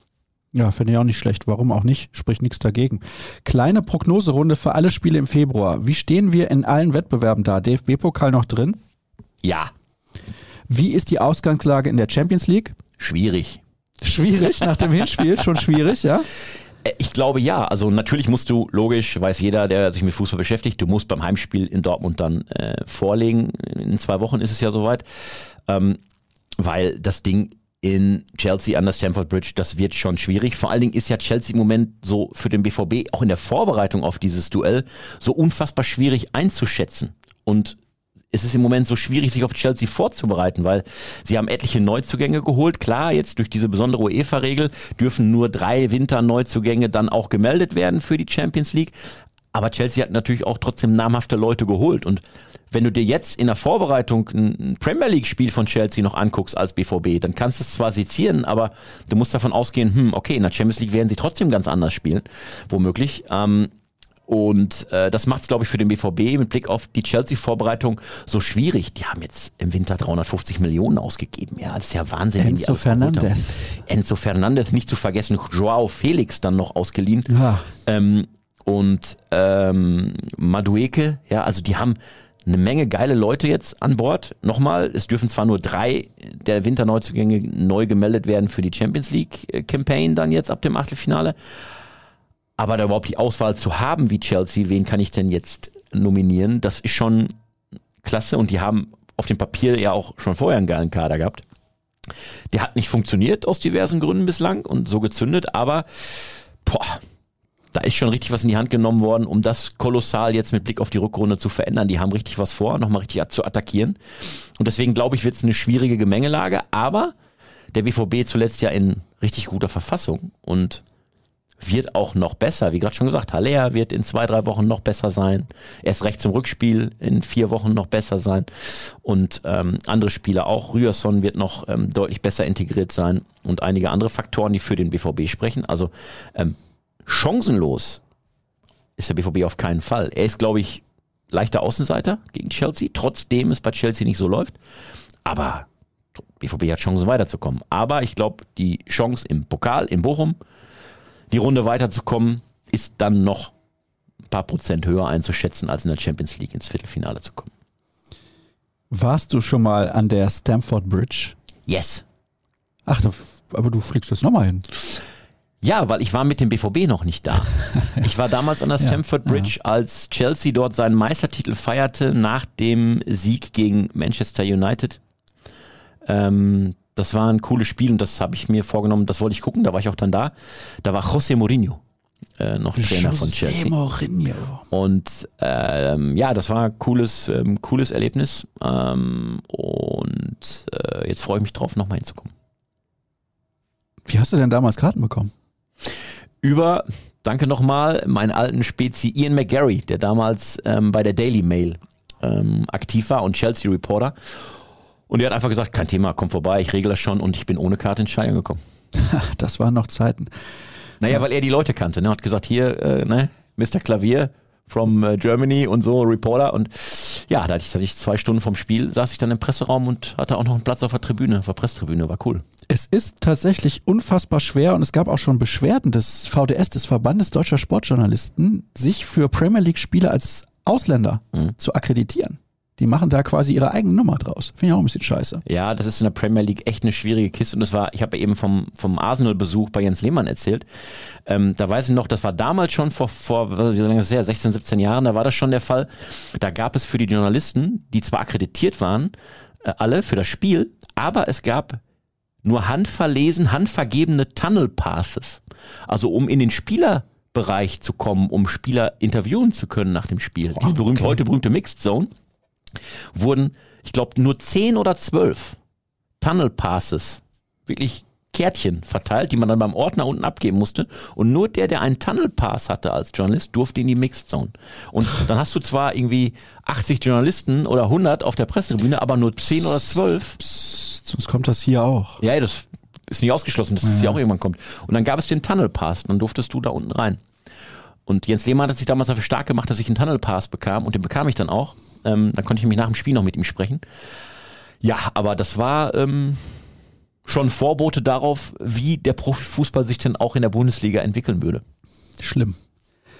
Ja, finde ich auch nicht schlecht. Warum auch nicht? Spricht nichts dagegen. Kleine Prognoserunde für alle Spiele im Februar. Wie stehen wir in allen Wettbewerben da? DFB-Pokal noch drin? Ja, Wie ist die Ausgangslage in der Champions League? schwierig. Schwierig nach dem Hinspiel, schon schwierig, ja? Äh, Ich glaube ja. Also natürlich musst du, logisch, weiß jeder, der sich mit Fußball beschäftigt, du musst beim Heimspiel in Dortmund dann äh, vorlegen. In zwei Wochen ist es ja soweit. Ähm, weil das Ding in Chelsea an der Stamford Bridge, das wird schon schwierig. Vor allen Dingen ist ja Chelsea im Moment so für den BVB auch in der Vorbereitung auf dieses Duell so unfassbar schwierig einzuschätzen. Und es ist im Moment so schwierig, sich auf Chelsea vorzubereiten, weil sie haben etliche Neuzugänge geholt. Klar, jetzt durch diese besondere UEFA-Regel dürfen nur drei Winter-Neuzugänge dann auch gemeldet werden für die Champions League. Aber Chelsea hat natürlich auch trotzdem namhafte Leute geholt. Und wenn du dir jetzt in der Vorbereitung ein Premier League-Spiel von Chelsea noch anguckst als BVB, dann kannst du es zwar sezieren, aber du musst davon ausgehen, hm, okay, in der Champions League werden sie trotzdem ganz anders spielen, womöglich. Ähm, und äh, das macht es, glaube ich, für den BVB mit Blick auf die Chelsea-Vorbereitung so schwierig. Die haben jetzt im Winter 350 Millionen ausgegeben. Ja, das ist ja Wahnsinn. Enzo. Fernandez. Enzo Fernandez, nicht zu vergessen, Joao Felix dann noch ausgeliehen. Ja. Ähm, und ähm, Madueke, ja, also die haben eine Menge geile Leute jetzt an Bord. Nochmal, es dürfen zwar nur drei der Winterneuzugänge neu gemeldet werden für die Champions League äh, Campaign dann jetzt ab dem Achtelfinale. Aber da überhaupt die Auswahl zu haben wie Chelsea, wen kann ich denn jetzt nominieren, das ist schon klasse und die haben auf dem Papier ja auch schon vorher einen geilen Kader gehabt. Der hat nicht funktioniert aus diversen Gründen bislang und so gezündet, aber boah, da ist schon richtig was in die Hand genommen worden, um das kolossal jetzt mit Blick auf die Rückrunde zu verändern. Die haben richtig was vor, nochmal richtig zu attackieren. Und deswegen glaube ich, wird es eine schwierige Gemengelage, aber der BVB zuletzt ja in richtig guter Verfassung und wird auch noch besser. Wie gerade schon gesagt, Haller wird in zwei, drei Wochen noch besser sein. Erst recht zum Rückspiel in vier Wochen noch besser sein. Und ähm, andere Spieler auch. Ryerson wird noch ähm, deutlich besser integriert sein. Und einige andere Faktoren, die für den BVB sprechen. Also ähm, chancenlos ist der BVB auf keinen Fall. Er ist, glaube ich, leichter Außenseiter gegen Chelsea, trotzdem es bei Chelsea nicht so läuft. Aber BVB hat Chancen weiterzukommen. Aber ich glaube, die Chance im Pokal, in Bochum, die Runde weiterzukommen, ist dann noch ein paar Prozent höher einzuschätzen, als in der Champions League ins Viertelfinale zu kommen. Warst du schon mal an der Stamford Bridge? Yes. Ach, aber du fliegst jetzt nochmal hin. Ja, weil ich war mit dem BVB noch nicht da. Ich war damals an der Stamford Bridge, als Chelsea dort seinen Meistertitel feierte nach dem Sieg gegen Manchester United. Ähm, das war ein cooles Spiel und das habe ich mir vorgenommen, das wollte ich gucken, da war ich auch dann da. Da war José Mourinho äh, noch Trainer von José Chelsea. Mourinho. Und ähm, ja, das war ein cooles, ähm, cooles Erlebnis. Ähm, und äh, jetzt freue ich mich drauf, nochmal hinzukommen. Wie hast du denn damals Karten bekommen? Über, danke nochmal, meinen alten Spezi Ian McGarry, der damals ähm, bei der Daily Mail ähm, aktiv war und Chelsea Reporter. Und der hat einfach gesagt, kein Thema, komm vorbei, ich regle das schon und ich bin ohne Karte ins Stadion gekommen. Das waren noch Zeiten. Naja, weil er die Leute kannte, ne? Hat gesagt, hier, äh, ne, Mr. Klavier from äh, Germany und so, Reporter. Und ja, da hatte ich, hatte ich zwei Stunden vom Spiel, saß ich dann im Presseraum und hatte auch noch einen Platz auf der Tribüne, auf der Presstribüne, war cool. Es ist tatsächlich unfassbar schwer und es gab auch schon Beschwerden des VDS, des Verbandes Deutscher Sportjournalisten, sich für Premier League Spieler als Ausländer zu akkreditieren. Die machen da quasi ihre eigene Nummer draus. Finde ich auch ein bisschen scheiße. Ja, das ist in der Premier League echt eine schwierige Kiste und das war, ich habe ja eben vom, vom Arsenal-Besuch bei Jens Lehmann erzählt. Ähm, da weiß ich noch, das war damals schon vor, vor wie lange ist das her, 16, 17 Jahren, da war das schon der Fall. Da gab es für die Journalisten, die zwar akkreditiert waren, äh, alle für das Spiel, aber es gab nur handverlesen, handvergebene Tunnel Passes. Also um in den Spielerbereich zu kommen, um Spieler interviewen zu können nach dem Spiel. Diese berühmte, okay. heute berühmte Mixed Zone wurden, ich glaube, nur 10 oder 12 Tunnel Passes, wirklich Kärtchen verteilt, die man dann beim Ordner unten abgeben musste. Und nur der, der einen Tunnel Pass hatte als Journalist, durfte in die Mixed Zone. Und dann hast du zwar irgendwie 80 Journalisten oder 100 auf der Pressetribüne, aber nur 10 oder 12 Psst, sonst kommt das hier auch. ja, das ist nicht ausgeschlossen, dass es ja auch irgendwann kommt. Und dann gab es den Tunnel Pass, dann durftest du da unten rein. Und Jens Lehmann hat sich damals dafür stark gemacht, dass ich einen Tunnel Pass bekam und den bekam ich dann auch. Ähm, dann konnte ich mich nach dem Spiel noch mit ihm sprechen. Ja, aber das war ähm, schon Vorbote darauf, wie der Profifußball sich denn auch in der Bundesliga entwickeln würde. Schlimm.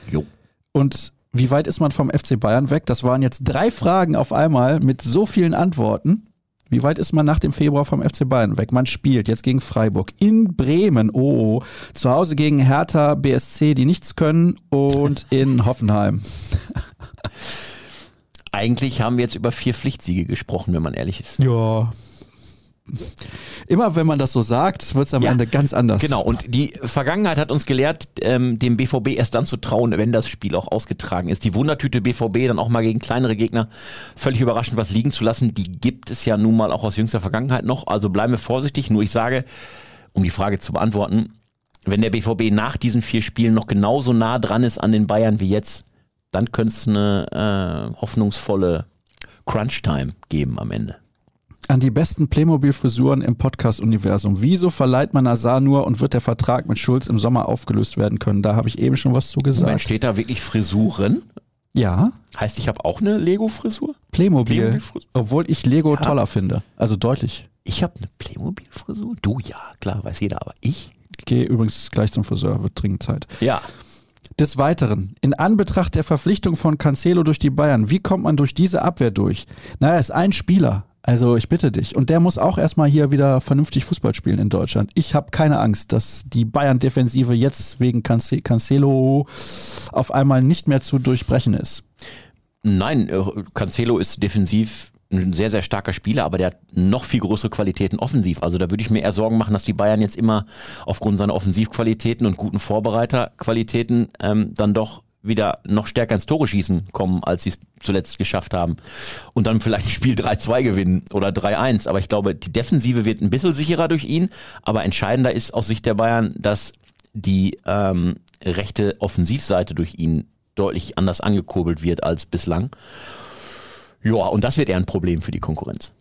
Jo. Und wie weit ist man vom FC Bayern weg? Das waren jetzt drei Fragen auf einmal mit so vielen Antworten. Wie weit ist man nach dem Februar vom FC Bayern weg? Man spielt jetzt gegen Freiburg in Bremen, oh, zu Hause gegen Hertha BSC, die nichts können und in Hoffenheim. Eigentlich haben wir jetzt über vier Pflichtsiege gesprochen, wenn man ehrlich ist. Ja. Immer wenn man das so sagt, wird es am Ja, Ende ganz anders. Genau, und die Vergangenheit hat uns gelehrt, ähm, dem BVB erst dann zu trauen, wenn das Spiel auch ausgetragen ist. Die Wundertüte BVB dann auch mal gegen kleinere Gegner völlig überraschend was liegen zu lassen, die gibt es ja nun mal auch aus jüngster Vergangenheit noch. Also bleiben wir vorsichtig. Nur ich sage, um die Frage zu beantworten, wenn der BVB nach diesen vier Spielen noch genauso nah dran ist an den Bayern wie jetzt, dann könnte es eine äh, hoffnungsvolle Crunch-Time geben am Ende. an die besten Playmobil-Frisuren im Podcast-Universum. Wieso verleiht man Azar nur und wird der Vertrag mit Schulz im Sommer aufgelöst werden können? Da habe ich eben schon was zu gesagt. Moment, steht da wirklich Frisuren? Ja, Heißt, ich habe auch eine Lego-Frisur? Playmobil. Playmobil-Frisur? obwohl ich Lego Ja. toller finde. Also deutlich. Ich habe eine Playmobil-Frisur? Du ja, klar, weiß jeder, aber ich? Ich gehe übrigens gleich zum Friseur, wird dringend Zeit. Ja. Des Weiteren, in Anbetracht der Verpflichtung von Cancelo durch die Bayern, wie kommt man durch diese Abwehr durch? Naja, ist ein Spieler. Also ich bitte dich. Und der muss auch erstmal hier wieder vernünftig Fußball spielen in Deutschland. Ich habe keine Angst, dass die Bayern-Defensive jetzt wegen Cance- Cancelo auf einmal nicht mehr zu durchbrechen ist. Nein, äh, Cancelo ist defensiv ein sehr, sehr starker Spieler, aber der hat noch viel größere Qualitäten offensiv. Also da würde ich mir eher Sorgen machen, dass die Bayern jetzt immer aufgrund seiner Offensivqualitäten und guten Vorbereiterqualitäten ähm, dann doch wieder noch stärker ins Tore schießen kommen, als sie es zuletzt geschafft haben. Und dann vielleicht Spiel 3-2 gewinnen oder 3-1. Aber ich glaube, die Defensive wird ein bisschen sicherer durch ihn. Aber entscheidender ist aus Sicht der Bayern, dass die ähm, rechte Offensivseite durch ihn deutlich anders angekurbelt wird als bislang. Ja, und das wird eher ein Problem für die Konkurrenz.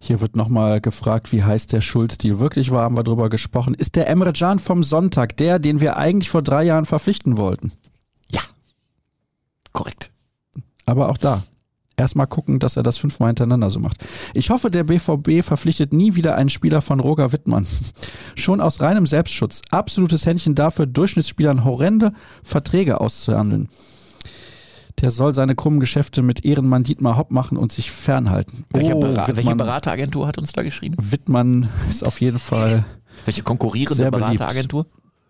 Hier wird nochmal gefragt, wie heiß der Schulz-Deal wirklich war, haben wir drüber gesprochen. Ist der Emre Can vom Sonntag der, den wir eigentlich vor drei Jahren verpflichten wollten? Ja, korrekt. Aber auch da. Erstmal gucken, dass er das fünfmal hintereinander so macht. Ich hoffe, der BVB verpflichtet nie wieder einen Spieler von Roger Wittmann. Schon aus reinem Selbstschutz. Absolutes Händchen dafür, Durchschnittsspielern horrende Verträge auszuhandeln. Der soll seine krummen Geschäfte mit Ehrenmann Dietmar Hopp machen und sich fernhalten. Welche, Oh, Bera welche Berateragentur hat uns da geschrieben? Wittmann ist auf jeden Fall Welche konkurrierende. Berateragentur?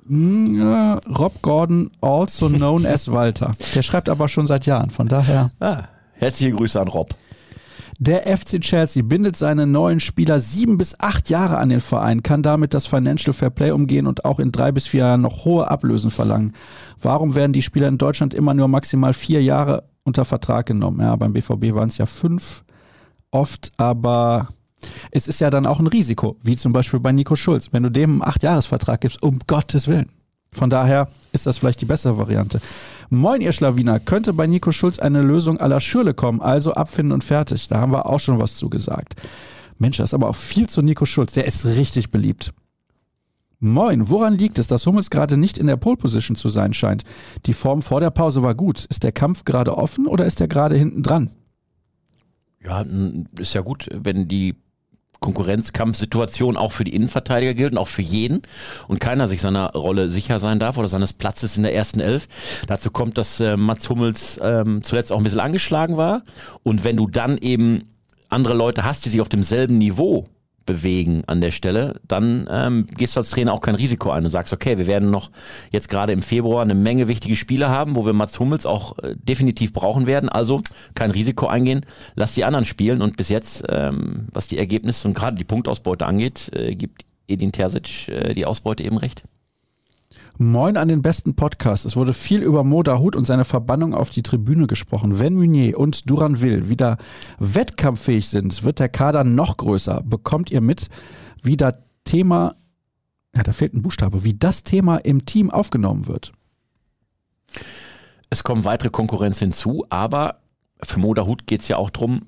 Mm, ja, Rob Gordon, also known as Walter. Der schreibt aber schon seit Jahren, von daher. Ah, herzliche Grüße an Rob. Der FC Chelsea bindet seine neuen Spieler sieben bis acht Jahre an den Verein, kann damit das Financial Fair Play umgehen und auch in drei bis vier Jahren noch hohe Ablösen verlangen. Warum werden die Spieler in Deutschland immer nur maximal vier Jahre unter Vertrag genommen? Ja, beim BVB waren es ja fünf oft, aber es ist ja dann auch ein Risiko, wie zum Beispiel bei Nico Schulz. Wenn du dem einen Acht-Jahres-Vertrag gibst, um Gottes Willen. Von daher ist das vielleicht die bessere Variante. Moin, ihr Schlawiner. Könnte bei Nico Schulz eine Lösung aller Schürle kommen, also abfinden und fertig. Da haben wir auch schon was zu gesagt. Mensch, das ist aber auch viel zu Nico Schulz. Der ist richtig beliebt. Moin, woran liegt es, dass Hummels gerade nicht in der Pole Position zu sein scheint? Die Form vor der Pause war gut. Ist der Kampf gerade offen oder ist er gerade hinten dran? Ja, ist ja gut, wenn die Konkurrenzkampfsituation auch für die Innenverteidiger gilt und auch für jeden und keiner sich seiner Rolle sicher sein darf oder seines Platzes in der ersten Elf. Dazu kommt, dass äh, Mats Hummels ähm, zuletzt auch ein bisschen angeschlagen war und wenn du dann eben andere Leute hast, die sich auf demselben Niveau bewegen an der Stelle, dann ähm, gehst du als Trainer auch kein Risiko ein und sagst, okay, wir werden noch jetzt gerade im Februar eine Menge wichtige Spiele haben, wo wir Mats Hummels auch äh, definitiv brauchen werden. Also kein Risiko eingehen, lass die anderen spielen und bis jetzt, ähm, was die Ergebnisse und gerade die Punktausbeute angeht, äh, gibt Edin Terzic äh, die Ausbeute eben recht. Moin an den besten Podcast. Es wurde viel über Mo Dahut und seine Verbannung auf die Tribüne gesprochen. Wenn Meunier und Duranville wieder wettkampffähig sind, wird der Kader noch größer. Bekommt ihr mit, wie das Thema, ja, da fehlt ein Buchstabe, wie das Thema im Team aufgenommen wird? Es kommen weitere Konkurrenz hinzu, aber für Moda Hut geht es ja auch drum,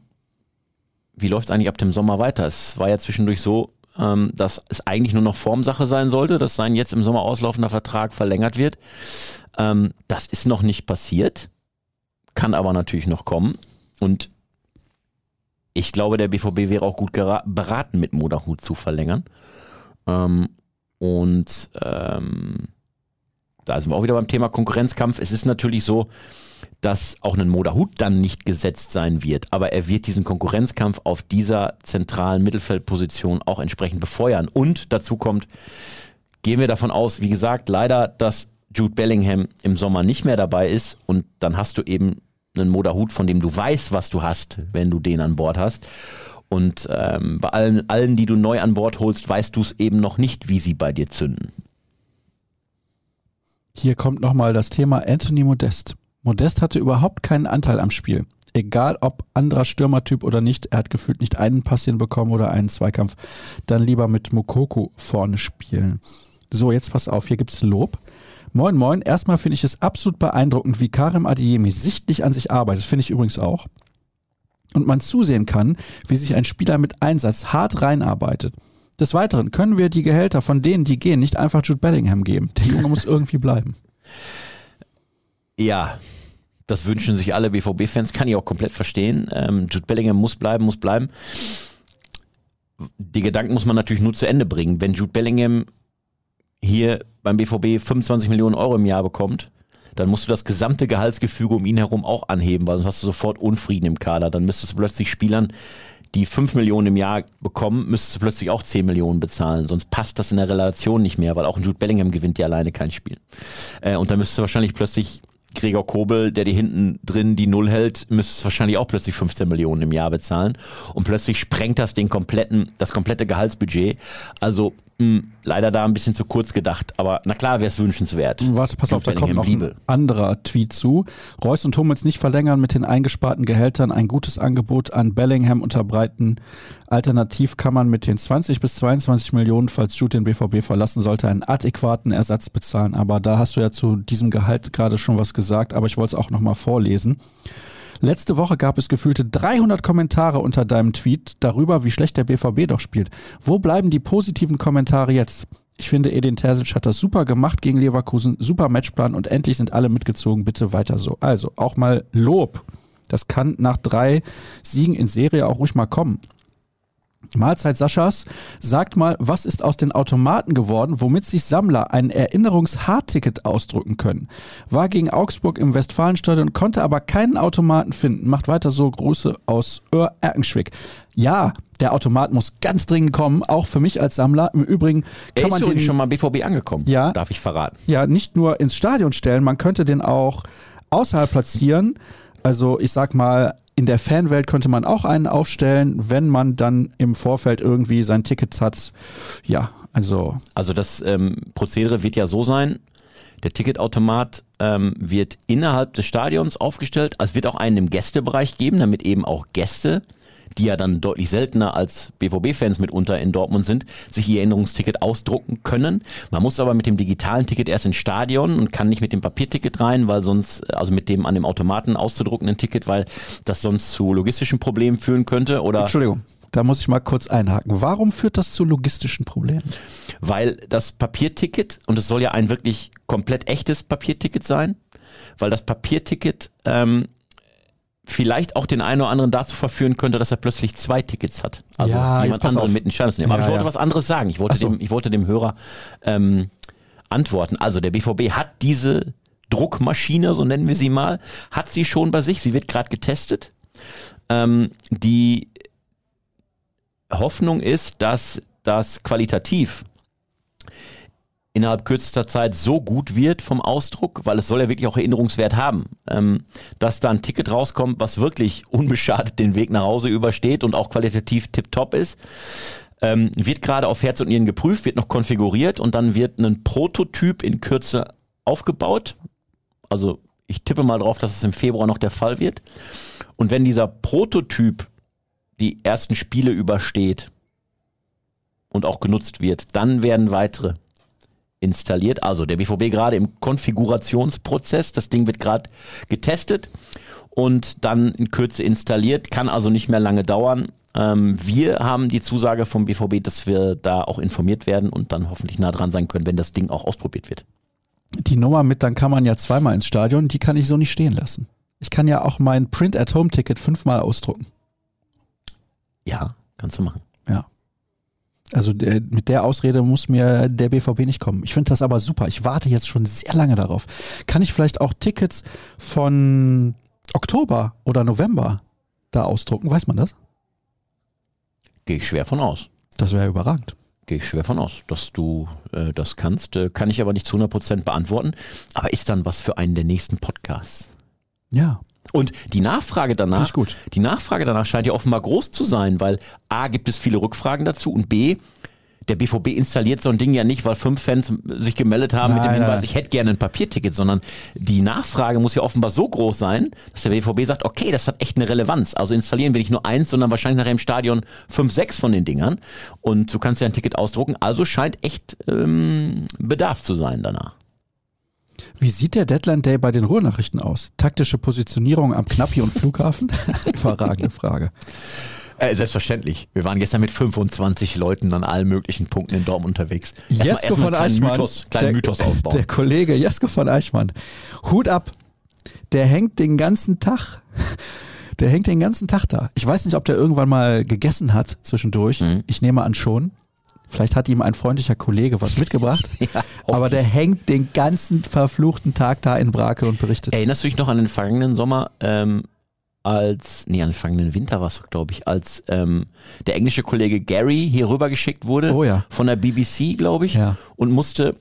wie läuft es eigentlich ab dem Sommer weiter? Es war ja zwischendurch so, ähm, dass es eigentlich nur noch Formsache sein sollte, dass sein jetzt im Sommer auslaufender Vertrag verlängert wird. Ähm, das ist noch nicht passiert, kann aber natürlich noch kommen. Und ich glaube, der BVB wäre auch gut beraten, mit Moda Hut zu verlängern. Ähm, und ähm, da sind wir auch wieder beim Thema Konkurrenzkampf. Es ist natürlich so, dass auch ein Moderhut dann nicht gesetzt sein wird, aber er wird diesen Konkurrenzkampf auf dieser zentralen Mittelfeldposition auch entsprechend befeuern. Und dazu kommt, gehen wir davon aus, wie gesagt, leider, dass Jude Bellingham im Sommer nicht mehr dabei ist und dann hast du eben einen Moderhut, von dem du weißt, was du hast, wenn du den an Bord hast. Und ähm, bei allen, allen, die du neu an Bord holst, weißt du es eben noch nicht, wie sie bei dir zünden. Hier kommt nochmal das Thema Anthony Modest. Modest hatte überhaupt keinen Anteil am Spiel. Egal ob anderer Stürmertyp oder nicht, er hat gefühlt nicht einen Pass hinbekommen oder einen Zweikampf. Dann lieber mit Mokoko vorne spielen. So, jetzt pass auf, hier gibt's Lob. Moin, moin. Erstmal finde ich es absolut beeindruckend, wie Karim Adiemi sichtlich an sich arbeitet. Finde ich übrigens auch. und man zusehen kann, wie sich ein Spieler mit Einsatz hart reinarbeitet. Des Weiteren können wir die Gehälter von denen, die gehen, nicht einfach Jude Bellingham geben. Der Junge muss irgendwie bleiben. Ja, das wünschen sich alle BVB-Fans, kann ich auch komplett verstehen. Ähm, Jude Bellingham muss bleiben, muss bleiben. Die Gedanken muss man natürlich nur zu Ende bringen. Wenn Jude Bellingham hier beim BVB 25 Millionen Euro im Jahr bekommt, dann musst du das gesamte Gehaltsgefüge um ihn herum auch anheben, weil sonst hast du sofort Unfrieden im Kader. Dann müsstest du plötzlich Spielern, die 5 Millionen im Jahr bekommen, müsstest du plötzlich auch 10 Millionen bezahlen. Sonst passt das in der Relation nicht mehr, weil auch ein Jude Bellingham gewinnt ja alleine kein Spiel. Äh, und dann müsstest du wahrscheinlich plötzlich Gregor Kobel, der dir hinten drin die Null hält, müsste wahrscheinlich auch plötzlich 15 Millionen im Jahr bezahlen. Und plötzlich sprengt das den kompletten, das komplette Gehaltsbudget. Also mh, hm, leider da ein bisschen zu kurz gedacht, aber na klar wäre es wünschenswert. Warte, pass auf, da kommt noch ein anderer Tweet zu. Reus und Hummels nicht verlängern mit den eingesparten Gehältern. Ein gutes Angebot an Bellingham unterbreiten. Alternativ kann man mit den 20 bis 22 Millionen, falls Jude den BVB verlassen sollte, einen adäquaten Ersatz bezahlen. Aber da hast du ja zu diesem Gehalt gerade schon was gesagt, aber ich wollte es auch nochmal vorlesen. Letzte Woche gab es gefühlte 300 Kommentare unter deinem Tweet darüber, wie schlecht der BVB doch spielt. Wo bleiben die positiven Kommentare jetzt? Ich finde, Edin Terzic hat das super gemacht gegen Leverkusen, super Matchplan und endlich sind alle mitgezogen. Bitte weiter so. Also auch mal Lob. Das kann nach drei Siegen in Serie auch ruhig mal kommen. Mahlzeit Saschas, sagt mal, was ist aus den Automaten geworden, womit sich Sammler ein Erinnerungshardticket ausdrucken können? War gegen Augsburg im Westfalenstadion, konnte aber keinen Automaten finden. Macht weiter so Grüße aus Öhr Erkenschwick. Ja, der Automat muss ganz dringend kommen, auch für mich als Sammler. Im Übrigen kann er man den schon mal BVB angekommen. Ja, darf ich verraten. Ja, nicht nur ins Stadion stellen, man könnte den auch außerhalb platzieren. Also ich sag mal in der Fanwelt könnte man auch einen aufstellen, wenn man dann im Vorfeld irgendwie sein Ticket hat. Ja, also. Also das ähm, Prozedere wird ja so sein, der Ticketautomat ähm, wird innerhalb des Stadions aufgestellt. Also es wird auch einen im Gästebereich geben, damit eben auch Gäste die ja dann deutlich seltener als BVB-Fans mitunter in Dortmund sind, sich ihr Erinnerungsticket ausdrucken können. Man muss aber mit dem digitalen Ticket erst ins Stadion und kann nicht mit dem Papierticket rein, weil sonst, also mit dem an dem Automaten auszudruckenden Ticket, weil das sonst zu logistischen Problemen führen könnte oder. Entschuldigung. Da muss ich mal kurz einhaken. Warum führt das zu logistischen Problemen? Weil das Papierticket, und es soll ja ein wirklich komplett echtes Papierticket sein, weil das Papierticket ähm, vielleicht auch den einen oder anderen dazu verführen könnte, dass er plötzlich zwei Tickets hat. Also ja, jemand anderen mit in Schein zu nehmen. Aber ja, ich wollte ja. was anderes sagen. Ich wollte, so. dem, ich wollte dem Hörer ähm, antworten. Also der BVB hat diese Druckmaschine, so nennen wir sie mal, hat sie schon bei sich. Sie wird gerade getestet. Ähm, die Hoffnung ist, dass das qualitativ innerhalb kürzester Zeit so gut wird vom Ausdruck, weil es soll ja wirklich auch Erinnerungswert haben, ähm, dass da ein Ticket rauskommt, was wirklich unbeschadet den Weg nach Hause übersteht und auch qualitativ tipptopp ist. Ähm, wird gerade auf Herz und Nieren geprüft, wird noch konfiguriert und dann wird ein Prototyp in Kürze aufgebaut. Also ich tippe mal drauf, dass es im Februar noch der Fall wird. Und wenn dieser Prototyp die ersten Spiele übersteht und auch genutzt wird, dann werden weitere installiert. Also der BVB gerade im Konfigurationsprozess. Das Ding wird gerade getestet und dann in Kürze installiert. Kann also nicht mehr lange dauern. Ähm, wir haben die Zusage vom BVB, dass wir da auch informiert werden und dann hoffentlich nah dran sein können, wenn das Ding auch ausprobiert wird. Die Nummer mit, dann kann man ja zweimal ins Stadion, die kann ich so nicht stehen lassen. Ich kann ja auch mein Print-at-Home-Ticket fünfmal ausdrucken. Ja, kannst du machen. Also der, mit der Ausrede muss mir der BVB nicht kommen. Ich finde das aber super. Ich warte jetzt schon sehr lange darauf. Kann ich vielleicht auch Tickets von Oktober oder November da ausdrucken? Weiß man das? Gehe ich schwer von aus. Das wäre überragend. Gehe ich schwer von aus, dass du äh, das kannst. Äh, kann ich aber nicht zu 100% beantworten. Aber ist dann was für einen der nächsten Podcasts. Ja. Und die Nachfrage danach, die Nachfrage danach scheint ja offenbar groß zu sein, weil A gibt es viele Rückfragen dazu und B der BVB installiert so ein Ding ja nicht, weil fünf Fans sich gemeldet haben nein, mit dem Hinweis, ich hätte gerne ein Papierticket, sondern die Nachfrage muss ja offenbar so groß sein, dass der BVB sagt, okay, das hat echt eine Relevanz. Also installieren wir nicht nur eins, sondern wahrscheinlich nachher im Stadion fünf, sechs von den Dingern und du kannst ja ein Ticket ausdrucken. Also scheint echt ähm, Bedarf zu sein danach. Wie sieht der Deadline Day bei den Ruhrnachrichten aus? Taktische Positionierung am Knappi und Flughafen? Überragende Frage. Äh, selbstverständlich. Wir waren gestern mit 25 Leuten an allen möglichen Punkten in Dortmund unterwegs. Jesko von Eichmann, Mythos, kleinen der, Mythos aufbauen. der Kollege Jesko von Eichmann, Hut ab. Der hängt den ganzen Tag, der hängt den ganzen Tag da. Ich weiß nicht, ob der irgendwann mal gegessen hat zwischendurch. Mhm. Ich nehme an schon. Vielleicht hat ihm ein freundlicher Kollege was mitgebracht. Ja, aber der hängt den ganzen verfluchten Tag da in Brake und berichtet. Erinnerst du dich noch an den vergangenen Sommer, ähm, als, nee, an den vergangenen Winter war es, glaube ich, als ähm, der englische Kollege Gary hier rüber geschickt wurde Oh ja. von der BBC, glaube ich, Ja. und musste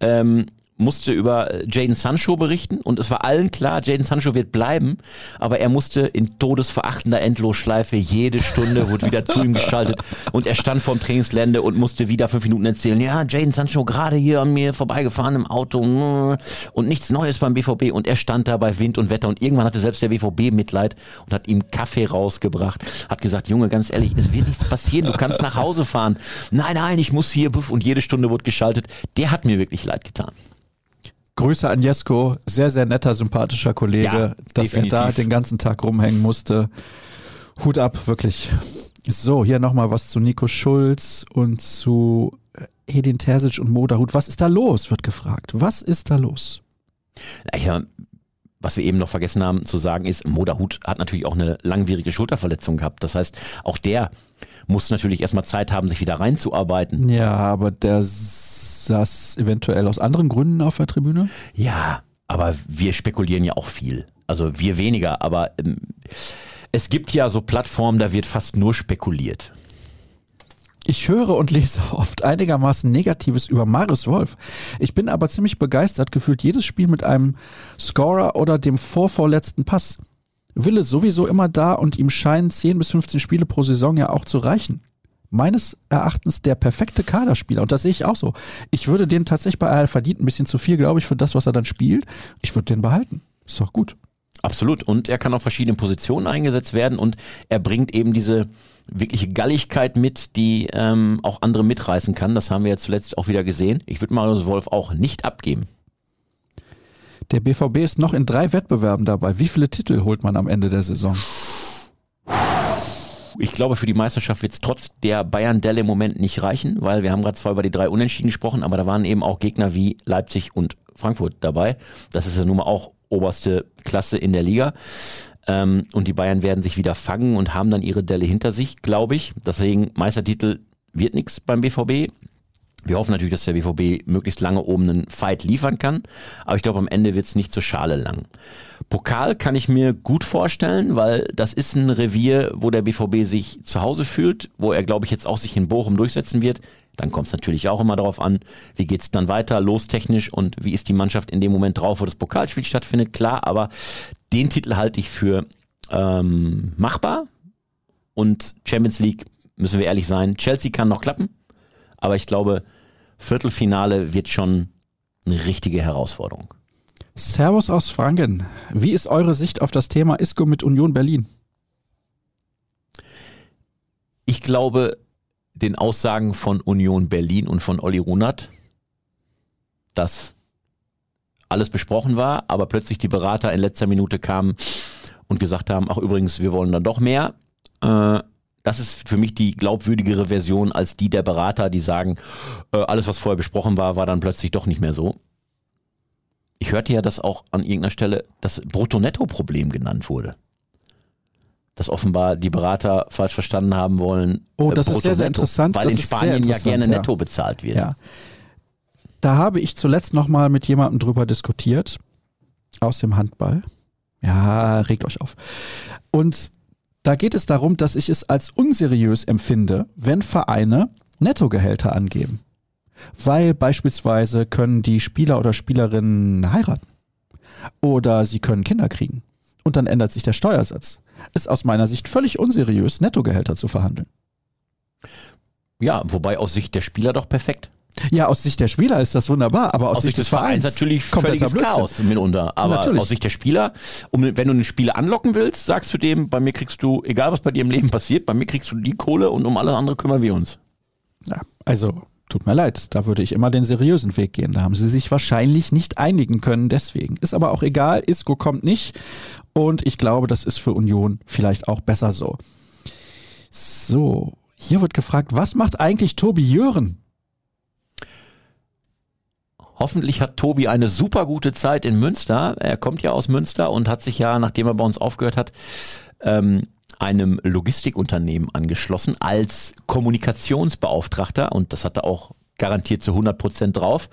ähm, musste über Jaden Sancho berichten und es war allen klar, Jaden Sancho wird bleiben, aber er musste in todesverachtender Endlosschleife jede Stunde wurde wieder zu ihm geschaltet und er stand vorm Trainingsgelände und musste wieder fünf Minuten erzählen, ja, Jaden Sancho gerade hier an mir vorbeigefahren im Auto mm, und nichts Neues beim BVB und er stand da bei Wind und Wetter und irgendwann hatte selbst der BVB Mitleid und hat ihm Kaffee rausgebracht, hat gesagt, Junge, ganz ehrlich, es wird nichts passieren, du kannst nach Hause fahren. Nein, nein, ich muss hier und jede Stunde wurde geschaltet. Der hat mir wirklich leid getan. Grüße an Jesko, sehr, sehr netter, sympathischer Kollege, Ja, dass er da definitiv. den ganzen Tag rumhängen musste. Hut ab, wirklich. So, hier nochmal was zu Nico Schulz und zu Edin Terzic und Moderhut. Was ist da los, wird gefragt. Was ist da los? Ja, was wir eben noch vergessen haben zu sagen ist, Moderhut hat natürlich auch eine langwierige Schulterverletzung gehabt. Das heißt, auch der muss natürlich erstmal Zeit haben, sich wieder reinzuarbeiten. Ja, aber der saß eventuell aus anderen Gründen auf der Tribüne. Ja, aber wir spekulieren ja auch viel. Also wir weniger, aber ähm, es gibt ja so Plattformen, da wird fast nur spekuliert. Ich höre und lese oft einigermaßen Negatives über Marius Wolf. Ich bin aber ziemlich begeistert, gefühlt jedes Spiel mit einem Scorer oder dem vorvorletzten Pass. Wille sowieso immer da und ihm scheinen 10 bis 15 Spiele pro Saison ja auch zu reichen. Meines Erachtens der perfekte Kaderspieler und das sehe ich auch so. Ich würde den tatsächlich bei AL verdient ein bisschen zu viel, glaube ich, für das, was er dann spielt. Ich würde den behalten. Ist doch gut. Absolut. Und er kann auf verschiedenen Positionen eingesetzt werden und er bringt eben diese wirkliche Galligkeit mit, die ähm, auch andere mitreißen kann. Das haben wir jetzt zuletzt auch wieder gesehen. Ich würde Marius Wolf auch nicht abgeben. Der BVB ist noch in drei Wettbewerben dabei. Wie viele Titel holt man am Ende der Saison? Ich glaube, für die Meisterschaft wird es trotz der Bayern-Delle im Moment nicht reichen, weil wir haben gerade zwar über die drei Unentschieden gesprochen, aber da waren eben auch Gegner wie Leipzig und Frankfurt dabei. Das ist ja nun mal auch oberste Klasse in der Liga. Ähm, und die Bayern werden sich wieder fangen und haben dann ihre Delle hinter sich, glaube ich. Deswegen Meistertitel wird nichts beim BVB. Wir hoffen natürlich, dass der BVB möglichst lange oben einen Fight liefern kann, aber ich glaube, am Ende wird es nicht zur Schale lang. Pokal kann ich mir gut vorstellen, weil das ist ein Revier, wo der BVB sich zu Hause fühlt, wo er, glaube ich, jetzt auch sich in Bochum durchsetzen wird. Dann kommt es natürlich auch immer darauf an, wie geht's dann weiter, lostechnisch und wie ist die Mannschaft in dem Moment drauf, wo das Pokalspiel stattfindet. Klar, aber den Titel halte ich für ähm, machbar und Champions League, müssen wir ehrlich sein, Chelsea kann noch klappen, aber ich glaube, Viertelfinale wird schon eine richtige Herausforderung. Servus aus Franken. Wie ist eure Sicht auf das Thema Isco mit Union Berlin? Ich glaube, den Aussagen von Union Berlin und von Olli Runert, dass alles besprochen war, aber plötzlich die Berater in letzter Minute kamen und gesagt haben, ach übrigens, wir wollen dann doch mehr. Äh, das ist für mich die glaubwürdigere Version als die der Berater, die sagen, äh, alles, was vorher besprochen war, war dann plötzlich doch nicht mehr so. Ich hörte ja, dass auch an irgendeiner Stelle das Brutto-Netto-Problem genannt wurde. Dass offenbar die Berater falsch verstanden haben wollen. Oh, äh, das ist sehr, sehr interessant. Weil Das in Spanien ja gerne ja. netto bezahlt wird. Ja. Da habe ich zuletzt nochmal mit jemandem drüber diskutiert. Aus dem Handball. Ja, regt euch auf. Und da geht es darum, dass ich es als unseriös empfinde, wenn Vereine Nettogehälter angeben. Weil beispielsweise können die Spieler oder Spielerinnen heiraten. Oder sie können Kinder kriegen. Und dann ändert sich der Steuersatz. Ist aus meiner Sicht völlig unseriös, Nettogehälter zu verhandeln. ja, wobei aus Sicht der Spieler doch perfekt. Ja, aus Sicht der Spieler ist das wunderbar, aber aus, Aus Sicht des Vereins natürlich kompletter völliges. Chaos mitunter. Aber Natürlich. aus Sicht der Spieler, um, wenn du einen Spieler anlocken willst, sagst du dem, bei mir kriegst du, egal was bei dir im Leben passiert, bei mir kriegst du die Kohle und um alles andere kümmern wir uns. Ja, also Tut mir leid, da würde ich immer den seriösen Weg gehen. Da haben sie sich wahrscheinlich nicht einigen können, deswegen. Ist aber auch egal, Isco kommt nicht und ich glaube, das ist für Union vielleicht auch besser so. So, hier wird gefragt, was macht eigentlich Tobi Jören? Hoffentlich hat Tobi eine super gute Zeit in Münster. Er kommt ja aus Münster und hat sich ja, nachdem er bei uns aufgehört hat, ähm, einem Logistikunternehmen angeschlossen als Kommunikationsbeauftragter und das hat er auch garantiert zu 100 Prozent drauf.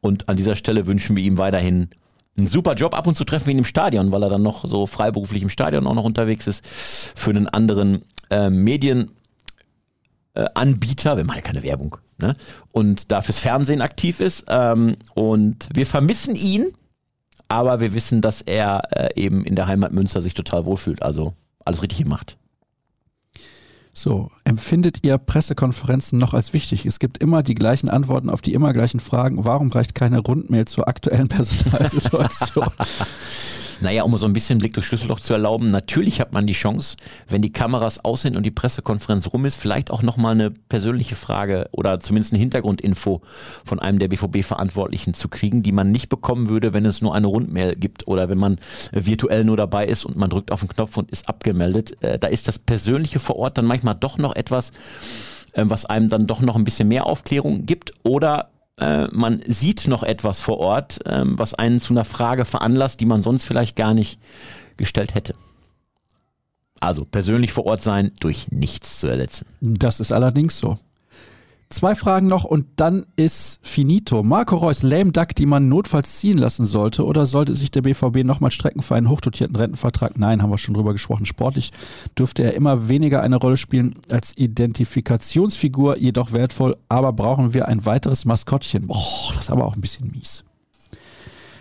Und an dieser Stelle wünschen wir ihm weiterhin einen super Job. Ab und zu treffen wir ihn im Stadion, weil er dann noch so freiberuflich im Stadion auch noch unterwegs ist für einen anderen äh, Medien. Äh, Anbieter, wir machen ja keine Werbung, ne? und da fürs Fernsehen aktiv ist. Ähm, und wir vermissen ihn, aber wir wissen, dass er äh, eben in der Heimat Münster sich total wohlfühlt. Also alles richtig gemacht. So, empfindet ihr Pressekonferenzen noch als wichtig? Es gibt immer die gleichen Antworten auf die immer gleichen Fragen. Warum reicht keine Rundmail zur aktuellen Personalsituation? Naja, um so ein bisschen Blick durch Schlüsselloch zu erlauben, natürlich hat man die Chance, wenn die Kameras aus sind und die Pressekonferenz rum ist, vielleicht auch nochmal eine persönliche Frage oder zumindest eine Hintergrundinfo von einem der BVB-Verantwortlichen zu kriegen, die man nicht bekommen würde, wenn es nur eine Rundmail gibt oder wenn man virtuell nur dabei ist und man drückt auf den Knopf und ist abgemeldet. Äh, da ist das Persönliche vor Ort dann manchmal doch noch etwas, äh, was einem dann doch noch ein bisschen mehr Aufklärung gibt oder äh, man sieht noch etwas vor Ort, ähm, was einen zu einer Frage veranlasst, die man sonst vielleicht gar nicht gestellt hätte. Also persönlich vor Ort sein durch nichts zu ersetzen. Das ist allerdings so. Zwei Fragen noch und dann ist finito. Marco Reus, lame duck, die man notfalls ziehen lassen sollte oder sollte sich der BVB nochmal strecken für einen hochdotierten Rentenvertrag? Nein, haben wir schon drüber gesprochen. Sportlich dürfte er immer weniger eine Rolle spielen als Identifikationsfigur, jedoch wertvoll. Aber brauchen wir ein weiteres Maskottchen? Boah, das ist aber auch ein bisschen mies.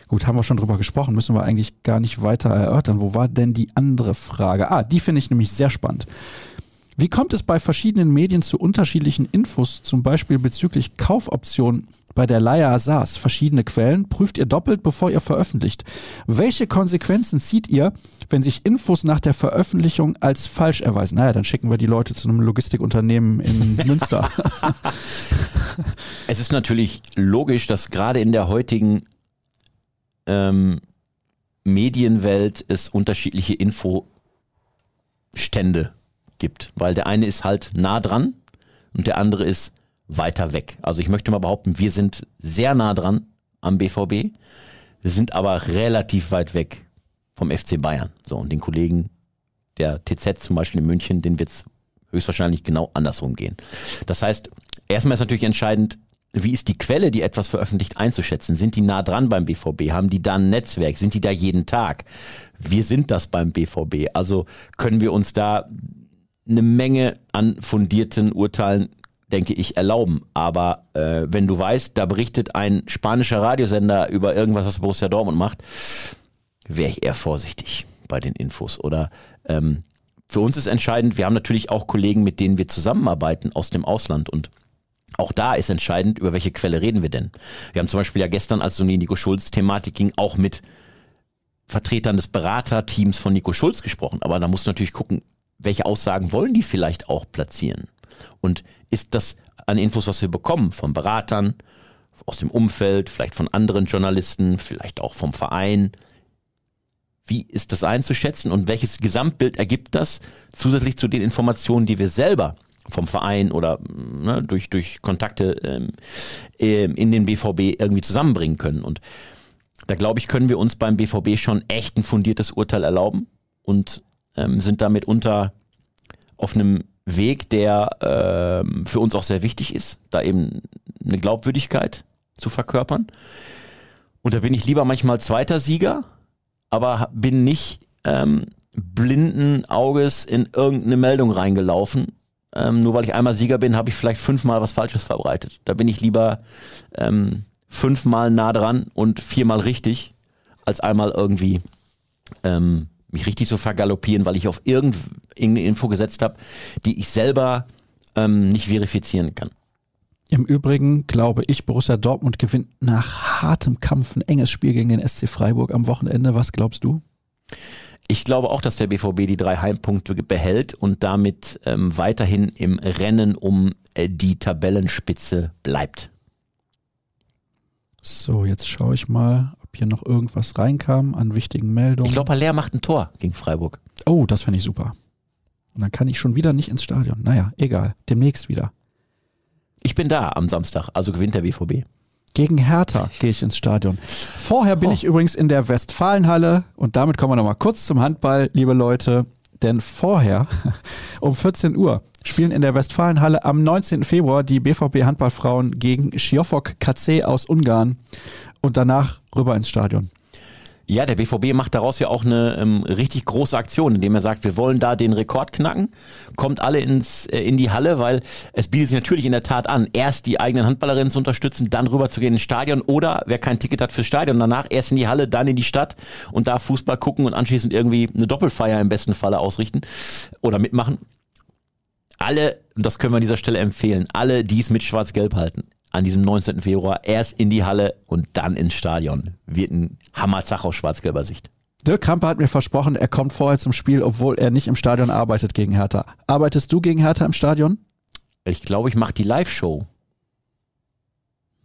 Gut, haben wir schon drüber gesprochen, müssen wir eigentlich gar nicht weiter erörtern. Wo war denn die andere Frage? Ah, die finde ich nämlich sehr spannend. Wie kommt es bei verschiedenen Medien zu unterschiedlichen Infos, zum Beispiel bezüglich Kaufoptionen bei der Leier SaaS? Verschiedene Quellen prüft ihr doppelt, bevor ihr veröffentlicht. Welche Konsequenzen zieht ihr, wenn sich Infos nach der Veröffentlichung als falsch erweisen? Naja, dann schicken wir die Leute zu einem Logistikunternehmen in Münster. es ist natürlich logisch, dass gerade in der heutigen ähm, Medienwelt es unterschiedliche Infostände gibt, weil der eine ist halt nah dran und der andere ist weiter weg. Also ich möchte mal behaupten, wir sind sehr nah dran am BVB, wir sind aber relativ weit weg vom FC Bayern. So und den Kollegen der TZ zum Beispiel in München, den wird es höchstwahrscheinlich genau andersrum gehen. Das heißt, erstmal ist natürlich entscheidend, wie ist die Quelle, die etwas veröffentlicht, einzuschätzen? Sind die nah dran beim BVB? Haben die da ein Netzwerk? Sind die da jeden Tag? Wir sind das beim BVB. Also können wir uns da eine Menge an fundierten Urteilen, denke ich, erlauben. Aber äh, wenn du weißt, da berichtet ein spanischer Radiosender über irgendwas, was Borussia Dortmund macht, wäre ich eher vorsichtig bei den Infos. Oder ähm, für uns ist entscheidend, wir haben natürlich auch Kollegen, mit denen wir zusammenarbeiten aus dem Ausland und auch da ist entscheidend, über welche Quelle reden wir denn. Wir haben zum Beispiel ja gestern, als es um die Nico Schulz-Thematik ging, auch mit Vertretern des Beraterteams von Nico Schulz gesprochen. Aber da musst du natürlich gucken, welche Aussagen wollen die vielleicht auch platzieren? Und ist das an Infos, was wir bekommen von Beratern, aus dem Umfeld, vielleicht von anderen Journalisten, vielleicht auch vom Verein? Wie ist das einzuschätzen und welches Gesamtbild ergibt das zusätzlich zu den Informationen, die wir selber vom Verein oder ne, durch, durch Kontakte ähm, ähm in den BVB irgendwie zusammenbringen können? Und da glaube ich, können wir uns beim BVB schon echt ein fundiertes Urteil erlauben und ähm, sind damit unter auf einem Weg, der ähm, für uns auch sehr wichtig ist, da eben eine Glaubwürdigkeit zu verkörpern. Und da bin ich lieber manchmal zweiter Sieger, aber bin nicht ähm, blinden Auges in irgendeine Meldung reingelaufen. Ähm, nur weil ich einmal Sieger bin, habe ich vielleicht fünfmal was Falsches verbreitet. Da bin ich lieber ähm, fünfmal nah dran und viermal richtig, als einmal irgendwie ähm, mich richtig zu vergaloppieren, weil ich auf irgendeine Info gesetzt habe, die ich selber ähm, nicht verifizieren kann. Im Übrigen glaube ich, Borussia Dortmund gewinnt nach hartem Kampf ein enges Spiel gegen den SC Freiburg am Wochenende. Was glaubst du? Ich glaube auch, dass der BVB die drei Heimpunkte behält und damit ähm, weiterhin im Rennen um äh, die Tabellenspitze bleibt. So, jetzt schaue ich mal, ob hier noch irgendwas reinkam an wichtigen Meldungen. Ich glaube, Haller macht ein Tor gegen Freiburg. Oh, das fände ich super. Und dann kann ich schon wieder nicht ins Stadion. Naja, egal. Demnächst wieder. Ich bin da am Samstag, also gewinnt der BVB. Gegen Hertha gehe ich ins Stadion. Vorher bin Oh. ich übrigens in der Westfalenhalle und damit kommen wir nochmal kurz zum Handball, liebe Leute. Denn vorher, um 14 Uhr, spielen in der Westfalenhalle am 19. Februar die BVB Handballfrauen gegen Schiofok KC aus Ungarn und danach rüber ins Stadion. Ja, der BVB macht daraus ja auch eine ähm, richtig große Aktion, indem er sagt, wir wollen da den Rekord knacken, kommt alle ins, äh, in die Halle, weil es bietet sich natürlich in der Tat an, erst die eigenen Handballerinnen zu unterstützen, dann rüber zu gehen ins Stadion oder wer kein Ticket hat fürs Stadion, danach erst in die Halle, dann in die Stadt und da Fußball gucken und anschließend irgendwie eine Doppelfeier im besten Falle ausrichten oder mitmachen. Alle, das können wir an dieser Stelle empfehlen, alle, die es mit Schwarz-Gelb halten, an diesem 19. Februar erst in die Halle und dann ins Stadion. Wird ein Hammerzach aus schwarz-gelber Sicht. Dirk Krampe hat mir versprochen, er kommt vorher zum Spiel, obwohl er nicht im Stadion arbeitet gegen Hertha. Arbeitest du gegen Hertha im Stadion? Ich glaube, ich mache die Live-Show.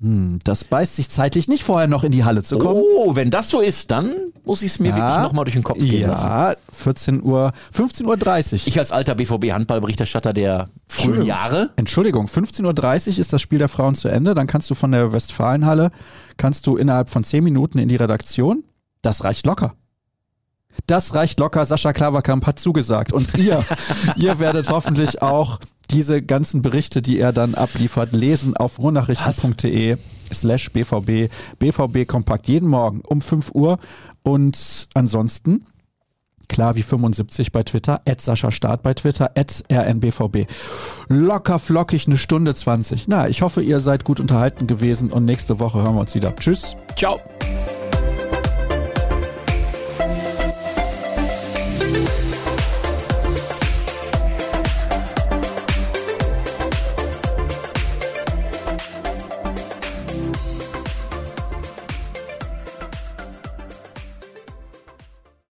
Hm, das beißt sich zeitlich nicht vorher noch in die Halle zu kommen. Oh, wenn das so ist, dann muss ich es mir wirklich nochmal durch den Kopf gehen lassen. Ja, 14 Uhr, 15.30 Uhr. Ich als alter BVB-Handballberichterstatter der frühen. Jahre, Entschuldigung, 15.30 Uhr ist das Spiel der Frauen zu Ende. Dann kannst du von der Westfalenhalle, kannst du innerhalb von 10 Minuten in die Redaktion. Das reicht locker. Das reicht locker. Sascha Klaverkamp hat zugesagt. Und ihr, ihr werdet hoffentlich auch diese ganzen Berichte, die er dann abliefert, lesen auf ruhrnachrichten.de slash bvb. BVB Kompakt jeden Morgen um 5 Uhr. Und ansonsten klar wie 75 bei Twitter, at Sascha Start bei Twitter, at rnbvb. Locker flockig eine Stunde 20. Na, ich hoffe, ihr seid gut unterhalten gewesen und nächste Woche hören wir uns wieder. Tschüss. ciao.